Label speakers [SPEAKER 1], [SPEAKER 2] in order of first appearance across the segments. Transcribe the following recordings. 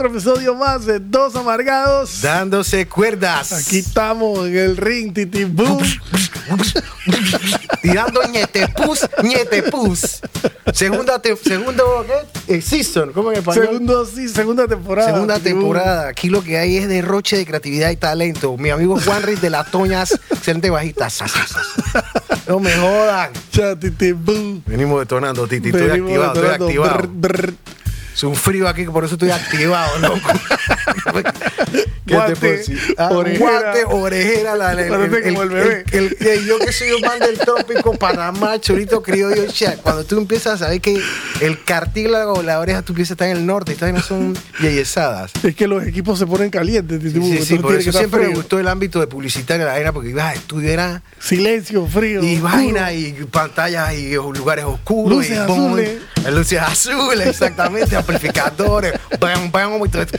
[SPEAKER 1] Otro episodio más de Dos Amargados.
[SPEAKER 2] Dándose cuerdas.
[SPEAKER 1] Aquí estamos en el ring, Titi Boom.
[SPEAKER 2] Tirando ñetepus, ñetepus. Segunda, te- segundo, ¿qué? Eh, season, ¿cómo en español?
[SPEAKER 1] Segundo, sí, segunda temporada.
[SPEAKER 2] Segunda temporada. Aquí lo que hay es derroche de creatividad y talento. Mi amigo Juan Riz de las Toñas, excelente bajista. No me jodan.
[SPEAKER 1] Ya, Titi Boom.
[SPEAKER 2] Venimos detonando, Titi. Estoy
[SPEAKER 1] Venimos
[SPEAKER 2] activado, estoy activado.
[SPEAKER 1] Brr, brr.
[SPEAKER 2] Es un frío aquí, por eso estoy activado, loco. ¿Qué
[SPEAKER 1] Guante,
[SPEAKER 2] te puedo decir? Ah,
[SPEAKER 1] orejera.
[SPEAKER 2] Guante, orejera, la, el, yo que soy un man del trópico, Panamá, chorito criollo, cha, cuando tú empiezas a saber que el cartílago, la oreja, tú empiezas a estar en el norte, estas vainas son yeyesadas.
[SPEAKER 1] Es que los equipos se ponen calientes.
[SPEAKER 2] Sí, por eso siempre me gustó el ámbito de publicitario la vaina, porque ibas a estudiar
[SPEAKER 1] Silencio, frío.
[SPEAKER 2] y
[SPEAKER 1] oscuro.
[SPEAKER 2] vaina y pantallas y lugares oscuros
[SPEAKER 1] Luces
[SPEAKER 2] y
[SPEAKER 1] azules.
[SPEAKER 2] Luces azules exactamente amplificadores bam, bam, y todo esto.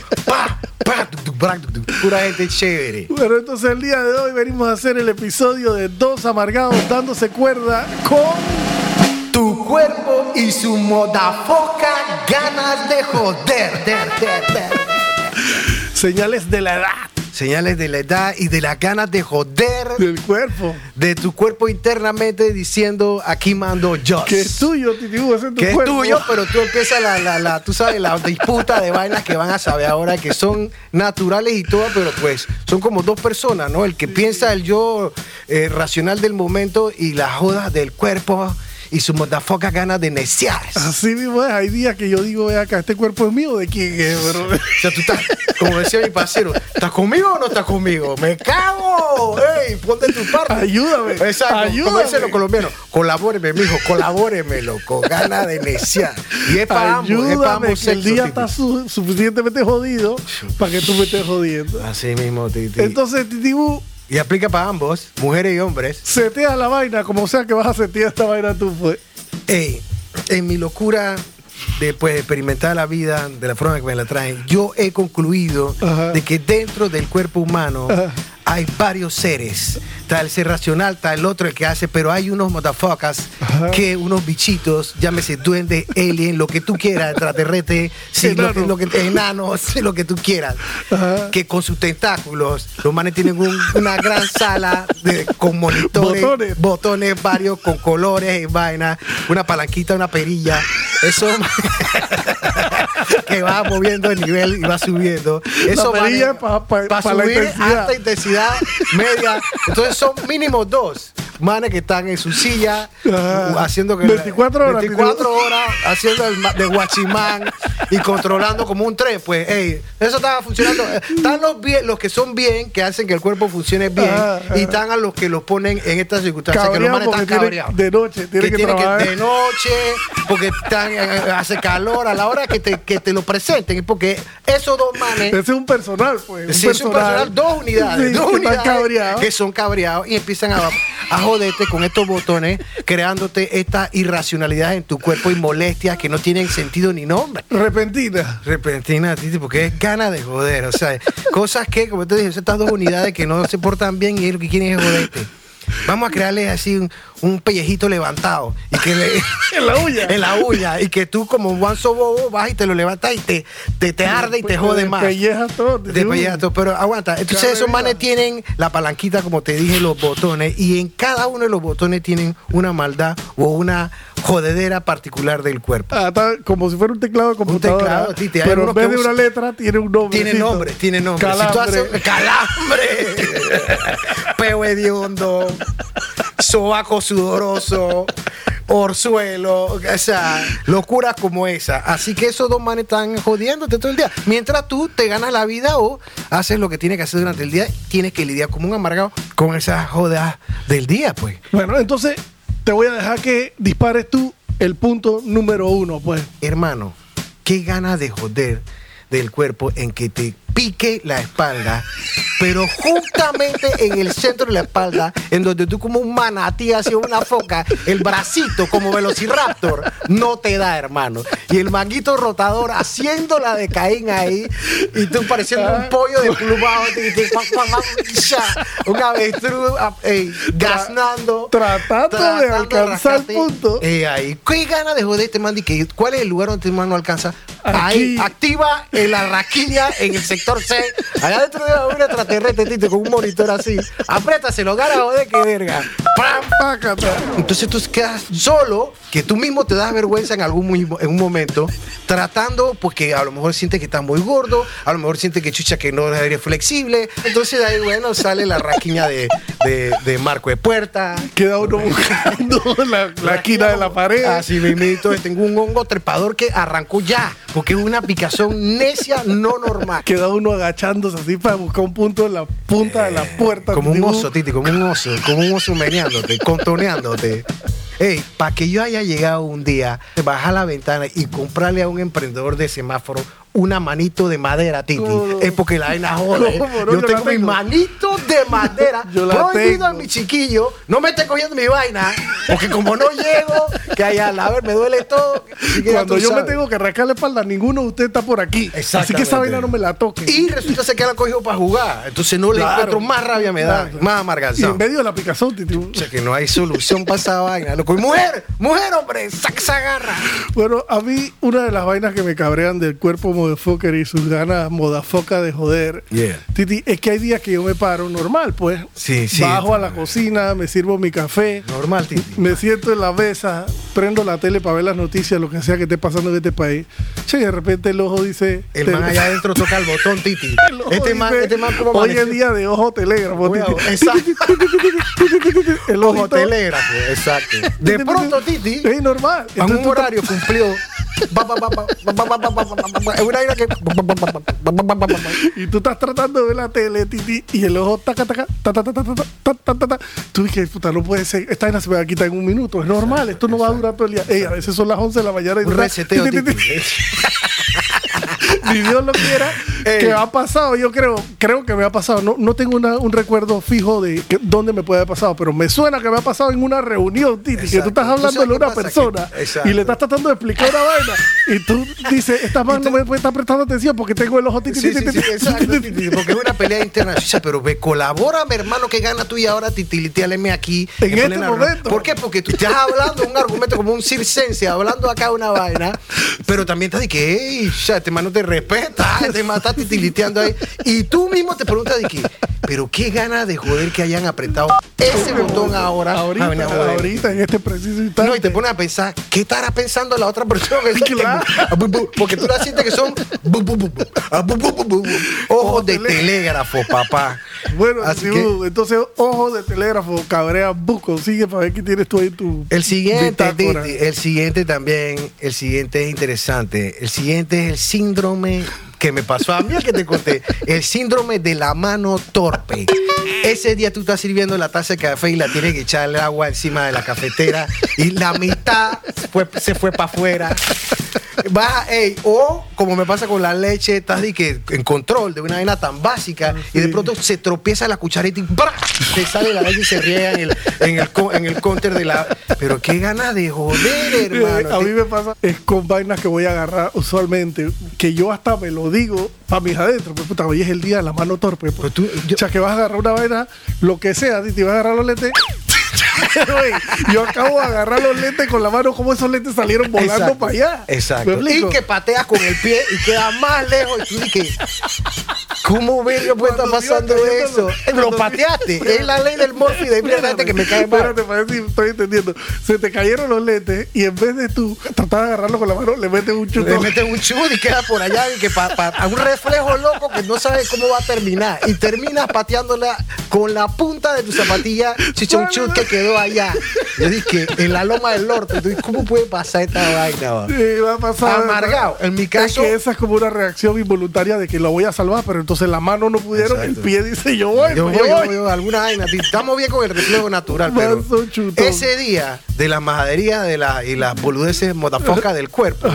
[SPEAKER 2] Tuc, tuc, tuc. pura gente chévere
[SPEAKER 1] Bueno, entonces el día de hoy venimos a hacer el episodio de Dos Amargados dándose cuerda con
[SPEAKER 2] tu cuerpo y su modafoca ganas de joder der, der, der.
[SPEAKER 1] señales de la edad
[SPEAKER 2] señales de la edad y de las ganas de joder
[SPEAKER 1] del cuerpo.
[SPEAKER 2] de tu cuerpo internamente diciendo aquí mando yo
[SPEAKER 1] Que es tuyo, Boom, ese es tu
[SPEAKER 2] que es tuyo, pero tú empiezas la, la, la, tú sabes, la disputa de vainas que van a saber ahora que son naturales y todo, pero pues son como dos personas, ¿no? El que piensa el yo eh, racional del momento y las jodas del cuerpo y su modafoca ganas de neciar.
[SPEAKER 1] Así mismo es, hay días que yo digo, ve acá, este cuerpo es mío, ¿de quién es? Pero-
[SPEAKER 2] O sea, tú estás, como decía mi parcero, ¿estás conmigo o no estás conmigo? ¡Me cago! ¡Ey, ponte tu parte!
[SPEAKER 1] Ayúdame,
[SPEAKER 2] Exacto, como
[SPEAKER 1] ayúdame.
[SPEAKER 2] dicen los colombianos, colabóreme, mijo, colabóreme, loco, gana de neciar. Y es para ambos, es para
[SPEAKER 1] Ayúdame,
[SPEAKER 2] ambos
[SPEAKER 1] el día está su- suficientemente jodido para que tú me estés jodiendo.
[SPEAKER 2] Así mismo, Titi.
[SPEAKER 1] Entonces, Titi
[SPEAKER 2] y aplica para ambos, mujeres y hombres.
[SPEAKER 1] setea la vaina, como sea que vas a setear esta vaina tú, pues.
[SPEAKER 2] Ey, en mi locura de pues, experimentar la vida de la forma que me la traen, yo he concluido
[SPEAKER 1] Ajá.
[SPEAKER 2] de que dentro del cuerpo humano
[SPEAKER 1] Ajá.
[SPEAKER 2] hay varios seres. Está el ser racional, está el otro el que hace, pero hay unos
[SPEAKER 1] Ajá.
[SPEAKER 2] que unos bichitos, llámese duende, alien, lo que tú quieras, extraterrestre, sí, lo lo que, enano, sí, lo que tú quieras,
[SPEAKER 1] Ajá.
[SPEAKER 2] que con sus tentáculos, los manes tienen un- una gran sala de, con monitores,
[SPEAKER 1] Botones.
[SPEAKER 2] botones varios con colores y vaina, una palanquita, una perilla. Eso que va moviendo el nivel y va subiendo. Eso
[SPEAKER 1] perilla
[SPEAKER 2] manes,
[SPEAKER 1] pa- pa-
[SPEAKER 2] pa
[SPEAKER 1] pa la
[SPEAKER 2] subir
[SPEAKER 1] intensidad.
[SPEAKER 2] alta intensidad media. Entonces son mínimo dos manes que están en su silla
[SPEAKER 1] Ajá.
[SPEAKER 2] haciendo que
[SPEAKER 1] 24 horas,
[SPEAKER 2] 24 horas haciendo el de guachimán y controlando como un tren. Pues, hey, eso estaba funcionando. Eh, Están los bien, los que son bien, que hacen que el cuerpo funcione bien,
[SPEAKER 1] Ajá, ajá.
[SPEAKER 2] y están a los que los ponen en estas circunstancias, que los manes están cabreados.
[SPEAKER 1] de noche, tiene que, trabajar.
[SPEAKER 2] de noche, porque están, eh, hace calor a la hora que te, que te lo presenten, es porque esos dos manes
[SPEAKER 1] Ese es un personal, pues.
[SPEAKER 2] Sí, es un personal, dos unidades,
[SPEAKER 1] Sí,
[SPEAKER 2] dos
[SPEAKER 1] que
[SPEAKER 2] unidades
[SPEAKER 1] cabreados.
[SPEAKER 2] que son cabreados y empiezan a, a joderte con estos botones, creándote esta irracionalidad en tu cuerpo y molestias que no tienen sentido ni nombre.
[SPEAKER 1] Repentina.
[SPEAKER 2] Repentina, Titi, porque es gana de joder, o sea, cosas que, como te dije, son estas dos unidades que no se portan bien y lo que quieren es joderte. Vamos a crearle así un, un pellejito levantado y que le,
[SPEAKER 1] En la uña.
[SPEAKER 2] en la uña y que tú como un guanzo bobo vas y te lo levantas y te, te, te arde y te jode más.
[SPEAKER 1] Pellejas todo. Titi
[SPEAKER 2] De
[SPEAKER 1] Boom.
[SPEAKER 2] payato, pero aguanta. Entonces
[SPEAKER 1] Cada
[SPEAKER 2] esos
[SPEAKER 1] vida.
[SPEAKER 2] manes tienen la palanquita, como te dije, los botones, y en cada uno de los botones tienen una maldad o una jodedera particular del cuerpo.
[SPEAKER 1] Ah, está como si fuera un teclado de computadora.
[SPEAKER 2] teclado, hay
[SPEAKER 1] pero en vez de una letra, tiene un nombre.
[SPEAKER 2] Tiene nombre, tiene nombre. Si tú
[SPEAKER 1] Calambre.
[SPEAKER 2] haces calambre, peo hediondo, sobaco sudoroso, orzuelo, o sea, locuras como esa. Así que esos dos manes están jodiéndote todo el día. Mientras tú te ganas la vida o haces lo que tienes que hacer durante el día, tienes que lidiar como un amargado con esas jodas del día, pues.
[SPEAKER 1] Bueno, entonces te voy a dejar que dispares tú el punto número uno, pues.
[SPEAKER 2] Hermano, qué ganas de joder del cuerpo en que te pique la espalda, pero justamente en el centro de la espalda, en donde tú como un manatí hacia una foca, el bracito como velociraptor, no te da, hermano. Y el manguito rotador haciendo la de Caín ahí, y tú pareciendo un pollo de plumado, un avestruz ah, ey, gaznando.
[SPEAKER 1] Tratando de alcanzar el punto.
[SPEAKER 2] Eh, ahí. ¿Qué gana de joder este man? ¿Cuál es el lugar donde este man no alcanza?
[SPEAKER 1] Aquí.
[SPEAKER 2] Ahí, activa en la raquilla en el sector Allá dentro de un extraterrestre, tito, con un monitor así. Apriétaselo, gana joder, que verga. ¡Pam!
[SPEAKER 1] Pácata.
[SPEAKER 2] Entonces tú quedas solo, que tú mismo te das vergüenza en algún en un momento, tratando, porque a lo mejor sientes que estás muy gordo, a lo mejor sientes que chucha que no eres flexible. Entonces de ahí, bueno, sale la raquiña de, de- de marco de puerta.
[SPEAKER 1] Queda uno buscando la, la esquina de la pared.
[SPEAKER 2] Así mismito, tengo un hongo trepador que arrancó ya, porque es una picazón necia no normal.
[SPEAKER 1] Queda uno agachándose así para buscar un punto en la punta de la puerta.
[SPEAKER 2] Como un
[SPEAKER 1] Digo,
[SPEAKER 2] oso, Titi, como un oso, como un oso meneándote, contoneándote. Ey, para que yo haya llegado un día, bajar la ventana y comprarle a un emprendedor de semáforo una manito de madera, Titi,
[SPEAKER 1] No,
[SPEAKER 2] es porque la vaina jode.
[SPEAKER 1] ¿Cómo no?
[SPEAKER 2] yo tengo mi
[SPEAKER 1] tengo.
[SPEAKER 2] manito de madera.
[SPEAKER 1] Yo la
[SPEAKER 2] prohibido a
[SPEAKER 1] tengo.
[SPEAKER 2] mi chiquillo, no me esté cogiendo mi vaina, porque como no llego, que allá, a ver, me duele todo.
[SPEAKER 1] Cuando yo me tengo que rascar la espalda, ninguno de ustedes está por aquí. Así que esa vaina no me la toque.
[SPEAKER 2] Y resulta ser que la cogió para jugar. Entonces no le
[SPEAKER 1] Claro.
[SPEAKER 2] encuentro más rabia me da,
[SPEAKER 1] Claro.
[SPEAKER 2] más
[SPEAKER 1] Y
[SPEAKER 2] amarganzado.
[SPEAKER 1] en medio de la picazón, Titi.
[SPEAKER 2] O sea, que no hay solución para esa vaina. Loco. Y mujer, mujer, hombre, saca esa garra.
[SPEAKER 1] Bueno, a mí una de las vainas que me cabrean del cuerpo motherfucker y sus ganas modafoca de joder,
[SPEAKER 2] Yeah.
[SPEAKER 1] Titi, es que hay días que yo me paro normal, pues.
[SPEAKER 2] Sí, sí.
[SPEAKER 1] Bajo a la cocina, me sirvo mi café,
[SPEAKER 2] Normal, Titi.
[SPEAKER 1] me siento en la mesa, prendo la tele para ver las noticias, lo que sea que esté pasando en este país. Che, de repente el ojo dice...
[SPEAKER 2] El man allá adentro toca el botón, Titi.
[SPEAKER 1] el ojo
[SPEAKER 2] Este man, este man como
[SPEAKER 1] Hoy es día de ojo telégrafo, Titi.
[SPEAKER 2] exacto.
[SPEAKER 1] El
[SPEAKER 2] Ojo telégrafo, exacto. De pronto, Titi,
[SPEAKER 1] Es normal.
[SPEAKER 2] en un horario cumplió. Es una vaina que.
[SPEAKER 1] Y tú estás tratando de ver la tele, Titi, y el ojo taca, taca, ta, ta, ta, ta, ta, ta, ta, ta, ta. Tú dices, puta, no puede ser. Esta vaina se me va a quitar en un minuto. Es normal, esto no va a durar todo el día. Ey, a veces son las 11 de la mañana y
[SPEAKER 2] Un reseteo,
[SPEAKER 1] Ni Dios lo quiera.
[SPEAKER 2] Ey.
[SPEAKER 1] Que ha pasado, yo creo, creo que me ha pasado. No, no tengo una- un recuerdo fijo de que- dónde me puede haber pasado, pero me suena que me ha pasado en una reunión, Titi, que tú estás
[SPEAKER 2] ¿Tú
[SPEAKER 1] hablando de una persona
[SPEAKER 2] Que-
[SPEAKER 1] y le estás tratando de explicar una vaina y tú dices, esta mano no me puede estar prestando atención porque tengo el ojo titi,
[SPEAKER 2] Sí,
[SPEAKER 1] titi,
[SPEAKER 2] sí, sí,
[SPEAKER 1] titi,
[SPEAKER 2] exacto,
[SPEAKER 1] titi,
[SPEAKER 2] Titi, porque es una pelea interna. Pero ve, colabórame, hermano, que gana tú y ahora titilitealeme aquí.
[SPEAKER 1] En este momento.
[SPEAKER 2] reunión. ¿Por qué? Porque tú estás hablando un argumento como un circense, hablando acá una vaina, pero también estás de que, ey, ya, este man no te respeta, man está titiliteando ahí. Y tú mismo te preguntas de que, pero qué ganas de joder que hayan apretado ese botón ahora.
[SPEAKER 1] Ahorita,
[SPEAKER 2] Ah,
[SPEAKER 1] en este preciso instante.
[SPEAKER 2] No, y te pones a pensar, ¿qué estará pensando la otra persona? Ah, Porque tú la sientes que son ojos de telégrafo, papá.
[SPEAKER 1] Bueno,
[SPEAKER 2] Así que-
[SPEAKER 1] uh, entonces, ojo de telégrafo, cabrea buco. Sigue para ver qué tienes tú ahí tu.
[SPEAKER 2] El siguiente, el siguiente también, el siguiente es interesante. El siguiente es el síndrome que me pasó a mí, el que te conté. El síndrome de la mano torpe. Ese día tú estás sirviendo la taza de café y la tienes que echar el agua encima de la cafetera y la mitad fue- se fue para afuera. Baja, ey, o como me pasa con la leche, estás de que en control de una vaina tan básica y de pronto se tropieza la cucharita y ¡bra! te sale la leche y se riega en el, en el, en el counter de la. Pero qué ganas de joder, hermano.
[SPEAKER 1] Eh, a mí me pasa es con vainas que voy a agarrar usualmente, que yo hasta me lo digo para mis adentro, pues puta, hoy es el día de la mano torpe. Pues.
[SPEAKER 2] Pero tú- yo-
[SPEAKER 1] o sea, que vas a agarrar una vaina, lo que sea, Titi, vas a agarrar los lentes. Güey, yo acabo de agarrar los lentes con la mano, como esos lentes salieron volando
[SPEAKER 2] Exacto,
[SPEAKER 1] para allá.
[SPEAKER 2] Exacto. Y que pateas con el pie y queda más lejos. Y tú dices, ¿cómo verga puede estar pasando eso? Eh, Lo
[SPEAKER 1] cuando-
[SPEAKER 2] pateaste. Es la ley del morfi de gente que me cae mal.
[SPEAKER 1] Espérate, para ver si estoy entendiendo. Se te cayeron los lentes y en vez de tú tratar de agarrarlo con la mano, le metes un
[SPEAKER 2] Le
[SPEAKER 1] chutón.
[SPEAKER 2] meten un chud y queda por allá y que para un reflejo loco que no sabes cómo va a terminar. Y terminas pateándola con la punta de tu zapatilla, chicha un chud que quedó allá. Yo dije, en la loma del norte. Dices, ¿Cómo puede pasar esta vaina? va?
[SPEAKER 1] Sí, va a pasar.
[SPEAKER 2] Amargado. En mi
[SPEAKER 1] Es
[SPEAKER 2] caso,
[SPEAKER 1] que esa es como una reacción involuntaria de que lo voy a salvar, pero entonces la mano no pudieron,
[SPEAKER 2] Exacto.
[SPEAKER 1] el pie dice yo voy,
[SPEAKER 2] Yo
[SPEAKER 1] pues
[SPEAKER 2] voy,
[SPEAKER 1] yo voy.
[SPEAKER 2] alguna vaina. Estamos bien con el reflejo natural, pero ese día de la majadería de la, y las boludeces motafocas del cuerpo,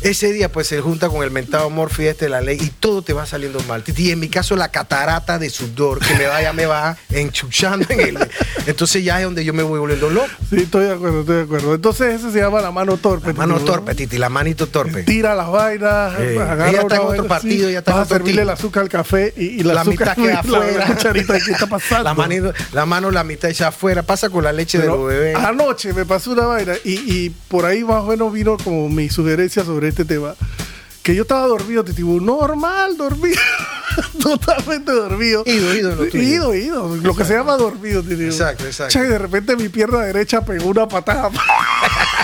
[SPEAKER 2] ese día pues se junta con el mentado Morphy este de la ley y todo te va saliendo mal. Y en mi caso la catarata de sudor que me vaya me va enchuchando en el... Entonces ya es donde yo me voy volviendo loco.
[SPEAKER 1] Sí, estoy de acuerdo, estoy de acuerdo. Entonces ese se llama la mano torpe.
[SPEAKER 2] La mano
[SPEAKER 1] Titi, ¿no?
[SPEAKER 2] torpe, Titi, la manito torpe.
[SPEAKER 1] Tira las vainas,
[SPEAKER 2] Eh,
[SPEAKER 1] agarra
[SPEAKER 2] ella está en otro partido, ella está en otro
[SPEAKER 1] servirle el azúcar al café y, y la,
[SPEAKER 2] La
[SPEAKER 1] azúcar
[SPEAKER 2] mitad queda
[SPEAKER 1] la-
[SPEAKER 2] afuera.
[SPEAKER 1] La, cucharita, ¿qué está pasando?
[SPEAKER 2] La, manito- la mano, la mitad echada afuera, pasa con la leche de
[SPEAKER 1] Pero
[SPEAKER 2] los bebés.
[SPEAKER 1] Anoche me pasó una vaina y, y por ahí más o menos vino como mi sugerencia sobre este tema. Que yo estaba dormido, Titibu, normal, dormido. Totalmente dormido.
[SPEAKER 2] Ido, ido lo tuyo.
[SPEAKER 1] Ido, ido. Lo que se llama dormido, Titibu.
[SPEAKER 2] Exacto, exacto.
[SPEAKER 1] Cha, y de repente mi pierna derecha pegó una patada.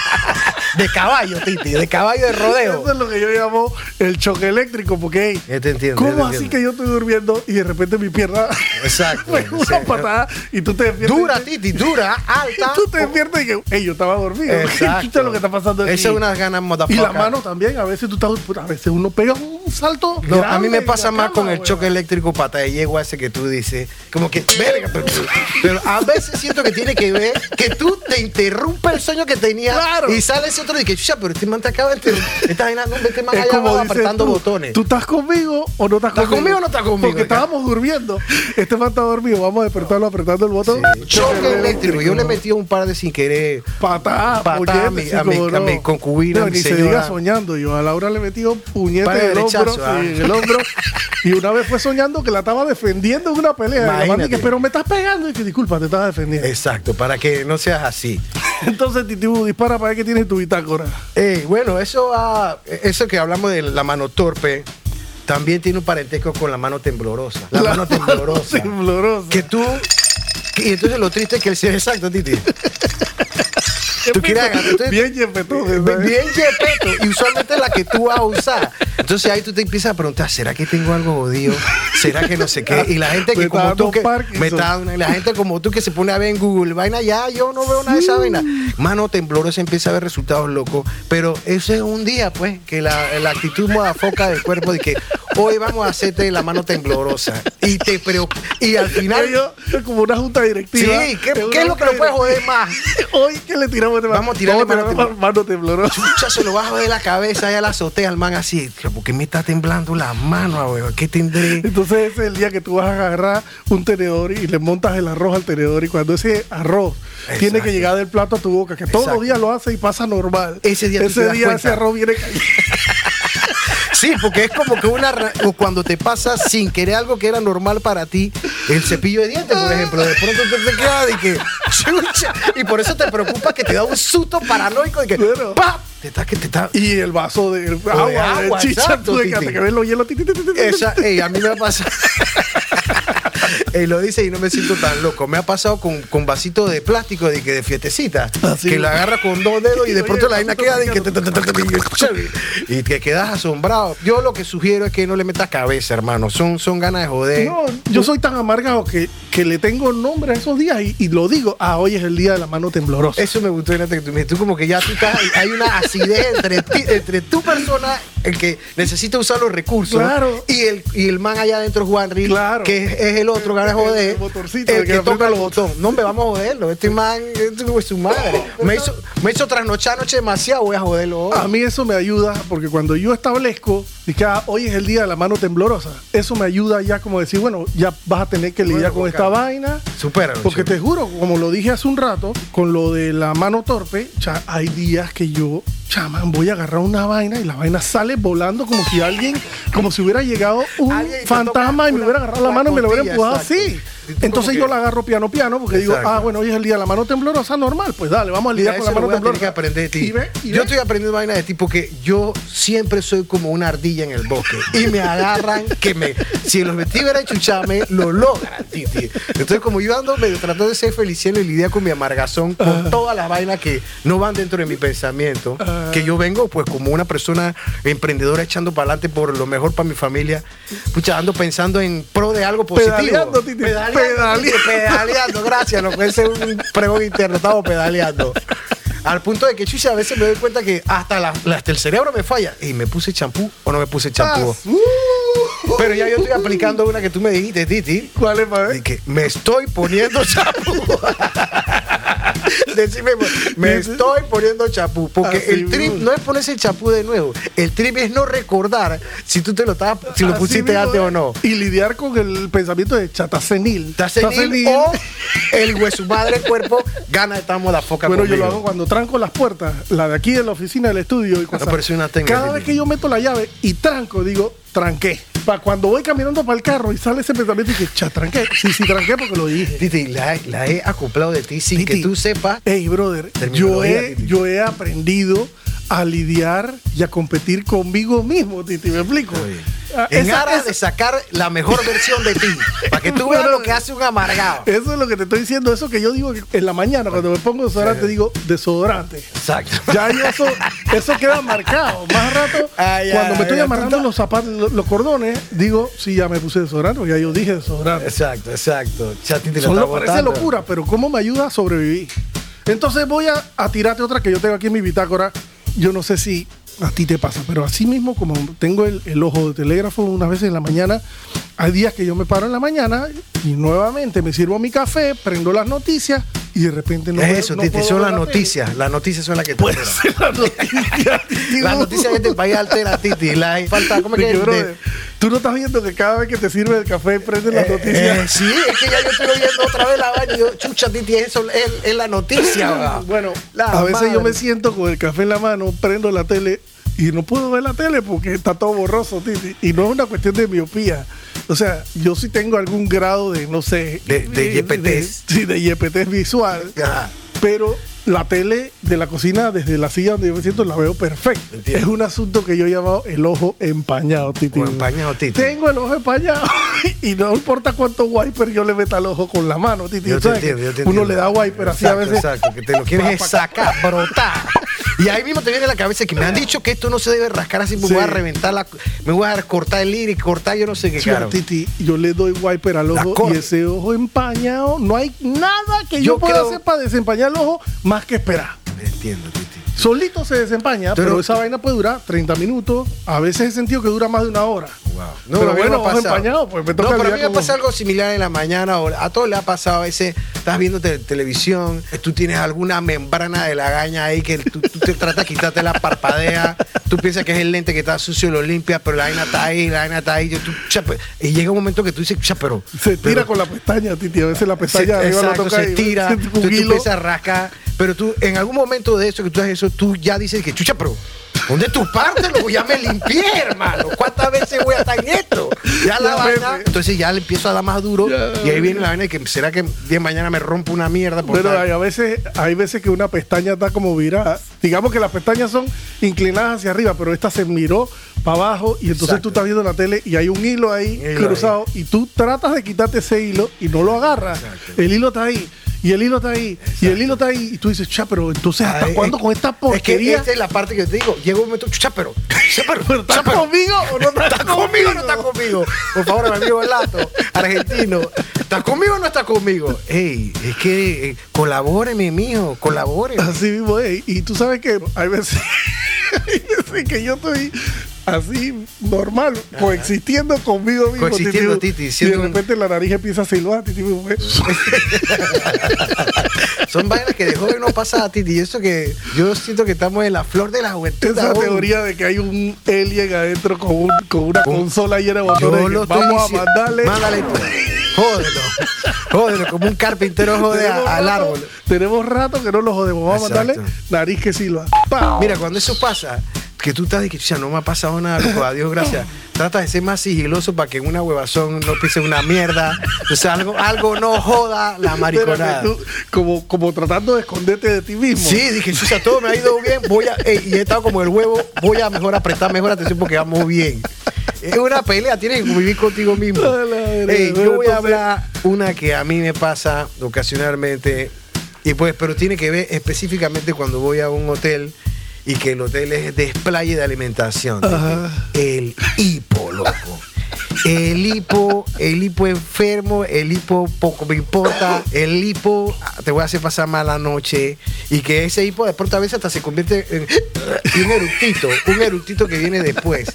[SPEAKER 2] De caballo, Titi, de caballo de rodeo.
[SPEAKER 1] Eso es lo que yo llamo el choque eléctrico, porque hey,
[SPEAKER 2] Ya te entiendo,
[SPEAKER 1] ¿cómo
[SPEAKER 2] te
[SPEAKER 1] así
[SPEAKER 2] entiendo.
[SPEAKER 1] que yo estoy durmiendo y de repente mi pierna
[SPEAKER 2] Exacto.
[SPEAKER 1] pegó una
[SPEAKER 2] Sí.
[SPEAKER 1] patada y tú te despiertas?
[SPEAKER 2] Dura, Titi, dura, alta.
[SPEAKER 1] Tú te despiertas y que, hey, yo estaba dormido.
[SPEAKER 2] Exacto.
[SPEAKER 1] Lo que está pasando aquí.
[SPEAKER 2] Esa es unas ganas
[SPEAKER 1] Y la mano también, a veces tú estás, puta, a veces uno pega un salto.
[SPEAKER 2] No, a mí me pasa más con el choque eléctrico pata de yegua ese que tú dices. Como que, verga, pero, pero a veces siento que tiene que ver que tú te interrumpe el sueño que tenías
[SPEAKER 1] Claro.
[SPEAKER 2] Y sale ese otro y que, chucha, pero este man te acaba de. Esta vaina, no, vete más allá
[SPEAKER 1] como dices tú,
[SPEAKER 2] botones.
[SPEAKER 1] ¿Tú estás conmigo o no estás,
[SPEAKER 2] ¿Estás conmigo o no estás conmigo?
[SPEAKER 1] Porque estábamos durmiendo. Este man está dormido. Vamos a despertarlo apretando el botón.
[SPEAKER 2] Sí. Choque eléctrico. Yo le metí un par de sin querer.
[SPEAKER 1] Patada,
[SPEAKER 2] Patada a mi- a mi- a concubina,
[SPEAKER 1] No,
[SPEAKER 2] mi
[SPEAKER 1] ni se diga soñando. Yo a Laura le he metido puñete en el hombro,
[SPEAKER 2] ah.
[SPEAKER 1] sí, en el hombro. Y una vez fue soñando que la estaba defendiendo en una pelea. Y dije, pero me estás pegando. Y que disculpa, te estaba defendiendo.
[SPEAKER 2] Exacto, para que no seas así.
[SPEAKER 1] Entonces, Titibu, dispara para ver qué tienes tu bitácora.
[SPEAKER 2] Eh, bueno, eso, ah, eso que hablamos de la mano torpe también tiene un parentesco con la mano temblorosa. La, mano temblorosa.
[SPEAKER 1] temblorosa.
[SPEAKER 2] Que tú. que- y entonces lo triste es que el exacto, Titi. Entonces-
[SPEAKER 1] Bien
[SPEAKER 2] Bien, y usualmente es la que tú vas a usar. Entonces ahí tú te empiezas a preguntar, ¿será que tengo algo jodido? ¿Será que no sé qué? Y la gente que como tú que me está la gente como tú que se pone a ver en Google, vaina ya, yo no veo nada de esa vaina. Mano temblorosa empieza a ver resultados locos, pero eso es un día pues que la, la actitud foca del cuerpo de que hoy vamos a hacerte la mano temblorosa y te preocup- y al final
[SPEAKER 1] es como una junta directiva.
[SPEAKER 2] Sí, ¿qué- qué es lo que lo puede joder más?
[SPEAKER 1] Hoy que le tiramos este
[SPEAKER 2] Vamos a tirarle mano
[SPEAKER 1] mano, mano temblorosa.
[SPEAKER 2] Chucha, se lo bajo de la cabeza allá a la azotea al man así. ¿Por qué me está temblando la mano, abuelo? ¿Qué tendré?
[SPEAKER 1] Entonces ese es el día que tú vas a agarrar un tenedor y le montas el arroz al tenedor y cuando ese arroz tiene que llegar del plato a tu boca, que todos los días lo hace y pasa normal.
[SPEAKER 2] Ese día
[SPEAKER 1] ese día ese arroz viene cayendo.
[SPEAKER 2] Sí, porque es como que una. cuando te pasa sin querer algo que era normal para ti, el cepillo de dientes, por ejemplo, de pronto te, te queda de que. chucha, y por eso te preocupa que te da un susto paranoico de que. ¡pap! Te está, que te está.
[SPEAKER 1] Y el vaso de agua, de,
[SPEAKER 2] agua,
[SPEAKER 1] chicha,
[SPEAKER 2] exacto,
[SPEAKER 1] tú de que
[SPEAKER 2] Titi.
[SPEAKER 1] hasta que ves los hielos.
[SPEAKER 2] Esa, ey, a mí me ha Ey, lo dice y no me siento tan loco. Me ha pasado con, con vasito de plástico de, que de fiestecita.
[SPEAKER 1] Así
[SPEAKER 2] que
[SPEAKER 1] es.
[SPEAKER 2] la agarra con dos dedos y de pronto la vaina queda de que.
[SPEAKER 1] pequeño.
[SPEAKER 2] Y que quedas asombrado. Yo lo que sugiero es que no le metas cabeza, hermano. Son, son ganas de joder.
[SPEAKER 1] No, yo soy tan amargado que, que le tengo nombre a esos días y, y lo digo. Ah, hoy es el día de la mano temblorosa.
[SPEAKER 2] Eso me gustó, que tú, tú como que ya tú estás, hay una acidez entre, ti- entre tu persona, el que necesita usar los recursos,
[SPEAKER 1] Claro.
[SPEAKER 2] y el, y el man allá adentro, Juanri,
[SPEAKER 1] Claro.
[SPEAKER 2] que es, es el otro, gana joder,
[SPEAKER 1] el
[SPEAKER 2] que, toca el botón. No, me vamos a joderlo. Este man este es su madre. Me hizo, me hizo trasnochar anoche demasiado, voy a joderlo hoy.
[SPEAKER 1] A mí eso me ayuda porque cuando yo establezco que ah, hoy es el día de la mano temblorosa, eso me ayuda ya como decir, bueno, ya vas a tener que lidiar
[SPEAKER 2] Bueno,
[SPEAKER 1] con esta vaina.
[SPEAKER 2] Supéralo,
[SPEAKER 1] Porque te juro, como lo dije hace un rato, con lo de la mano torpe, hay días que yo, chaman, voy a agarrar una vaina y la vaina sale volando como si alguien, como si hubiera llegado un fantasma y me hubiera agarrado la mano y me lo hubiera empujado así. Entonces yo
[SPEAKER 2] que-
[SPEAKER 1] la agarro piano piano porque digo,
[SPEAKER 2] Exacto.
[SPEAKER 1] ah, bueno, hoy es el día de la mano temblorosa, normal, pues dale, vamos a lidiar con la mano temblorosa.
[SPEAKER 2] que aprender de ti.
[SPEAKER 1] Y ve, y
[SPEAKER 2] yo
[SPEAKER 1] ve.
[SPEAKER 2] estoy aprendiendo vainas de ti porque yo siempre soy como una ardilla en el bosque y me agarran que me si el objetivo era enchucharme lo logran titi. entonces como yo ando medio tratando de ser feliciano y lidiar con mi amargazón con todas las vainas que no van dentro de mi pensamiento que yo vengo pues como una persona emprendedora echando para adelante por lo mejor para mi familia pucha ando pensando en pro de algo positivo
[SPEAKER 1] Pedaleando, Titi,
[SPEAKER 2] pedaleando,
[SPEAKER 1] pedaleando.
[SPEAKER 2] Pedaleando gracias lo que ese es un pregón interno estamos pedaleando. Al punto de que chucha a veces me doy cuenta que hasta, la- hasta el cerebro me falla. Y me puse champú o no me puse champú
[SPEAKER 1] Ah,
[SPEAKER 2] pero ya yo estoy aplicando una que tú me dijiste Titi
[SPEAKER 1] ¿Cuál es, pa' ver?
[SPEAKER 2] de que me estoy poniendo champú Decime, me estoy poniendo chapú. Porque
[SPEAKER 1] Así
[SPEAKER 2] el trip
[SPEAKER 1] mismo.
[SPEAKER 2] no es ponerse el chapú de nuevo. El trip es no recordar si tú te lo estabas, si lo
[SPEAKER 1] Así
[SPEAKER 2] pusiste
[SPEAKER 1] mismo
[SPEAKER 2] antes o no.
[SPEAKER 1] Y lidiar con el pensamiento de chata senil.
[SPEAKER 2] ¿Estás senil o el hueso madre cuerpo gana esta moda foca
[SPEAKER 1] Bueno, yo lo hago cuando tranco las puertas, la de aquí de la oficina del estudio y cosas.
[SPEAKER 2] pero es una técnica
[SPEAKER 1] Cada vez que yo meto la llave y tranco, digo, tranqué. Para cuando voy caminando para el carro y sale ese pensamiento y que, cha, tranqué. Sí, sí, tranqué porque lo dije.
[SPEAKER 2] Titi, la, la he acoplado de ti sin
[SPEAKER 1] Titi.
[SPEAKER 2] que tú sepas.
[SPEAKER 1] Hey, brother, yo he, yo he aprendido a lidiar y a competir conmigo mismo, Titi, ¿me explico? Ah,
[SPEAKER 2] En
[SPEAKER 1] esa-
[SPEAKER 2] aras
[SPEAKER 1] esa-
[SPEAKER 2] de sacar la mejor versión de ti. Para que tú veas lo que hace un amargado.
[SPEAKER 1] Eso es lo que te estoy diciendo, eso que yo digo que en la mañana cuando me pongo desodorante digo desodorante.
[SPEAKER 2] Exacto.
[SPEAKER 1] Ya yo eso, eso queda marcado. Más rato, cuando me estoy amarrando los zapatos, los, cordones, digo, sí, ya me puse desodorante, ya yo dije desodorante.
[SPEAKER 2] Exacto, exacto. Ya lo
[SPEAKER 1] Solo parece
[SPEAKER 2] botando.
[SPEAKER 1] locura, pero ¿cómo me ayuda a sobrevivir? Entonces voy a, a tirarte otra que yo tengo aquí en mi bitácora. Yo no sé si a ti te pasa, pero así mismo como tengo el, el ojo de telégrafo unas veces en la mañana, hay días que yo me paro en la mañana y nuevamente me sirvo mi café, prendo las noticias y de repente no
[SPEAKER 2] eso,
[SPEAKER 1] no
[SPEAKER 2] Titi, son las noticias. Las noticias son las que te
[SPEAKER 1] Puede ser la noticia. Titi,
[SPEAKER 2] Las
[SPEAKER 1] no.
[SPEAKER 2] noticias de este país altera, Titi. La falta, ¿cómo es que? De-
[SPEAKER 1] Tú no estás viendo que cada vez que te sirve el café prende las
[SPEAKER 2] Eh,
[SPEAKER 1] noticias.
[SPEAKER 2] eh, sí, es que ya yo estoy oyendo otra vez la vaina y yo, chucha, Titi, eso es, es la noticia.
[SPEAKER 1] Bueno,
[SPEAKER 2] La
[SPEAKER 1] a veces yo me siento con el café en la mano, prendo la tele y no puedo ver la tele porque está todo borroso, Titi. Y no es una cuestión de miopía. O sea, yo sí tengo algún grado de, no sé...
[SPEAKER 2] De- de YPTs.
[SPEAKER 1] Sí, de YPTs visual.
[SPEAKER 2] Ajá.
[SPEAKER 1] Pero la tele de la cocina, desde la silla donde yo me siento, la veo perfecta.
[SPEAKER 2] Entiendo.
[SPEAKER 1] Es un asunto que yo he llamado el ojo empañado, Titi.
[SPEAKER 2] O empañado, Titi.
[SPEAKER 1] Tengo el ojo empañado y no importa cuánto wiper yo le meta al ojo con la mano, Titi.
[SPEAKER 2] Yo te
[SPEAKER 1] ¿Sabes
[SPEAKER 2] entiendo,
[SPEAKER 1] que
[SPEAKER 2] yo te
[SPEAKER 1] Uno
[SPEAKER 2] entiendo.
[SPEAKER 1] le da wiper así a
[SPEAKER 2] Exacto,
[SPEAKER 1] veces.
[SPEAKER 2] Exacto, que te lo quieres es sacar, brotar. Y ahí mismo te viene a la cabeza que me han dicho que esto no se debe rascar así, me
[SPEAKER 1] Sí.
[SPEAKER 2] voy a reventar la, me voy a cortar el iris, cortar yo no sé qué,
[SPEAKER 1] Sí,
[SPEAKER 2] caro.
[SPEAKER 1] Titi, yo le doy wiper al ojo y ese ojo empañado, no hay nada que yo,
[SPEAKER 2] Yo
[SPEAKER 1] pueda
[SPEAKER 2] creo-
[SPEAKER 1] hacer para desempañar el ojo más que esperar.
[SPEAKER 2] Entiendo, Titi.
[SPEAKER 1] Solito se desempaña, pero,
[SPEAKER 2] Pero-
[SPEAKER 1] esa vaina puede durar 30 minutos. A veces he sentido que dura más de una hora.
[SPEAKER 2] No,
[SPEAKER 1] Pero bueno,
[SPEAKER 2] pasado.
[SPEAKER 1] empañado, pues me toca
[SPEAKER 2] No, pero a mí me pasa algo similar en la mañana. A todos le ha pasado a veces. Estás viendo te- televisión, tú tienes alguna membrana de la gaña ahí que tú, tú te tratas de quitarte la parpadea. Tú piensas que es el lente que está sucio, lo limpias, pero la vaina está ahí, la vaina está ahí. y tú, llega un momento que tú dices, cha, pero.
[SPEAKER 1] Se tira
[SPEAKER 2] pero-
[SPEAKER 1] con la pestaña, Titi. A veces la
[SPEAKER 2] se,
[SPEAKER 1] pestaña arriba
[SPEAKER 2] exacto,
[SPEAKER 1] toca
[SPEAKER 2] se tira, entonces tú
[SPEAKER 1] hilo.
[SPEAKER 2] empiezas a rascar, pero tú en algún momento de eso que tú haces eso, tú ya dices que chucha, pero ¿dónde tu parte? Loco? Ya me limpié, hermano. ¿Cuántas veces voy a estar en esto? Ya la
[SPEAKER 1] Ya,
[SPEAKER 2] vaina, entonces ya le empiezo a dar más duro
[SPEAKER 1] Ya.
[SPEAKER 2] y ahí viene la vaina de que será que de mañana me rompo una mierda por
[SPEAKER 1] Pero hay a veces, hay veces que una pestaña está como virada. Digamos que las pestañas son inclinadas hacia arriba, pero esta se miró para abajo y entonces
[SPEAKER 2] Exacto.
[SPEAKER 1] tú estás viendo la tele y hay un hilo ahí
[SPEAKER 2] hilo
[SPEAKER 1] cruzado y tú tratas de quitarte ese hilo y no lo agarras.
[SPEAKER 2] Exacto.
[SPEAKER 1] El hilo está ahí. Y el hilo está ahí, y el hilo está ahí, y tú dices, cha, pero entonces, ¿hasta
[SPEAKER 2] Ay,
[SPEAKER 1] cuándo
[SPEAKER 2] es-
[SPEAKER 1] con esta
[SPEAKER 2] Es que
[SPEAKER 1] porquería?
[SPEAKER 2] esta es la parte que yo te digo. Llega un momento, chucha, pero, chucha, pero,
[SPEAKER 1] ¿Pero ¿Estás conmigo o no estás,
[SPEAKER 2] ¿Estás conmigo no estás conmigo? Por favor, mi amigo Lato, argentino. ¿Estás conmigo o no estás conmigo? Ey, es que eh, colabóreme, mijo, colabóreme.
[SPEAKER 1] Así mismo es. Y tú sabes que hay veces, hay veces que yo estoy así, normal, coexistiendo conmigo mismo.
[SPEAKER 2] Coexistiendo,
[SPEAKER 1] Titi,
[SPEAKER 2] Titi,
[SPEAKER 1] Y de
[SPEAKER 2] un-
[SPEAKER 1] repente la nariz empieza a silbar. Titi.
[SPEAKER 2] Son vainas que de joven no pasa a ti. Y eso que yo siento que estamos en la flor de la juventud.
[SPEAKER 1] Esa
[SPEAKER 2] aún.
[SPEAKER 1] teoría de que hay un alien adentro con, un- con una
[SPEAKER 2] Con-
[SPEAKER 1] consola llena de
[SPEAKER 2] Yo
[SPEAKER 1] botones. vamos a mandarle.
[SPEAKER 2] Mándale. Jódelo. Jódelo, como un carpintero jode a- al
[SPEAKER 1] rato-
[SPEAKER 2] árbol.
[SPEAKER 1] Tenemos rato que no lo jodemos. Vamos
[SPEAKER 2] Exacto.
[SPEAKER 1] a mandarle nariz que silba. ¡Pam!
[SPEAKER 2] Mira, cuando eso pasa, que tú estás de que ya no me ha pasado nada, loco, adiós, gracias. Trata de ser más sigiloso para que en una huevazón no pise una mierda. O sea, algo, algo no joda la mariconada.
[SPEAKER 1] Tú, como, como tratando de esconderte de ti mismo.
[SPEAKER 2] Sí, dije, chucha, todo me ha ido bien, voy a, ey, y he estado como el huevo, voy a mejor a prestar mejor atención porque vamos bien. Es una pelea, tienes que convivir contigo mismo.
[SPEAKER 1] A.
[SPEAKER 2] Ey, yo voy a hablar una que a mí me pasa ocasionalmente, y pues, pero tiene que ver específicamente cuando voy a un hotel y que el hotel es de playa de alimentación. El hipo, loco. El hipo, el hipo enfermo, el hipo poco me importa, el hipo ah, te voy a hacer pasar mala noche y que ese hipo de pronto a veces hasta se convierte en un eructito, un eructito que viene después.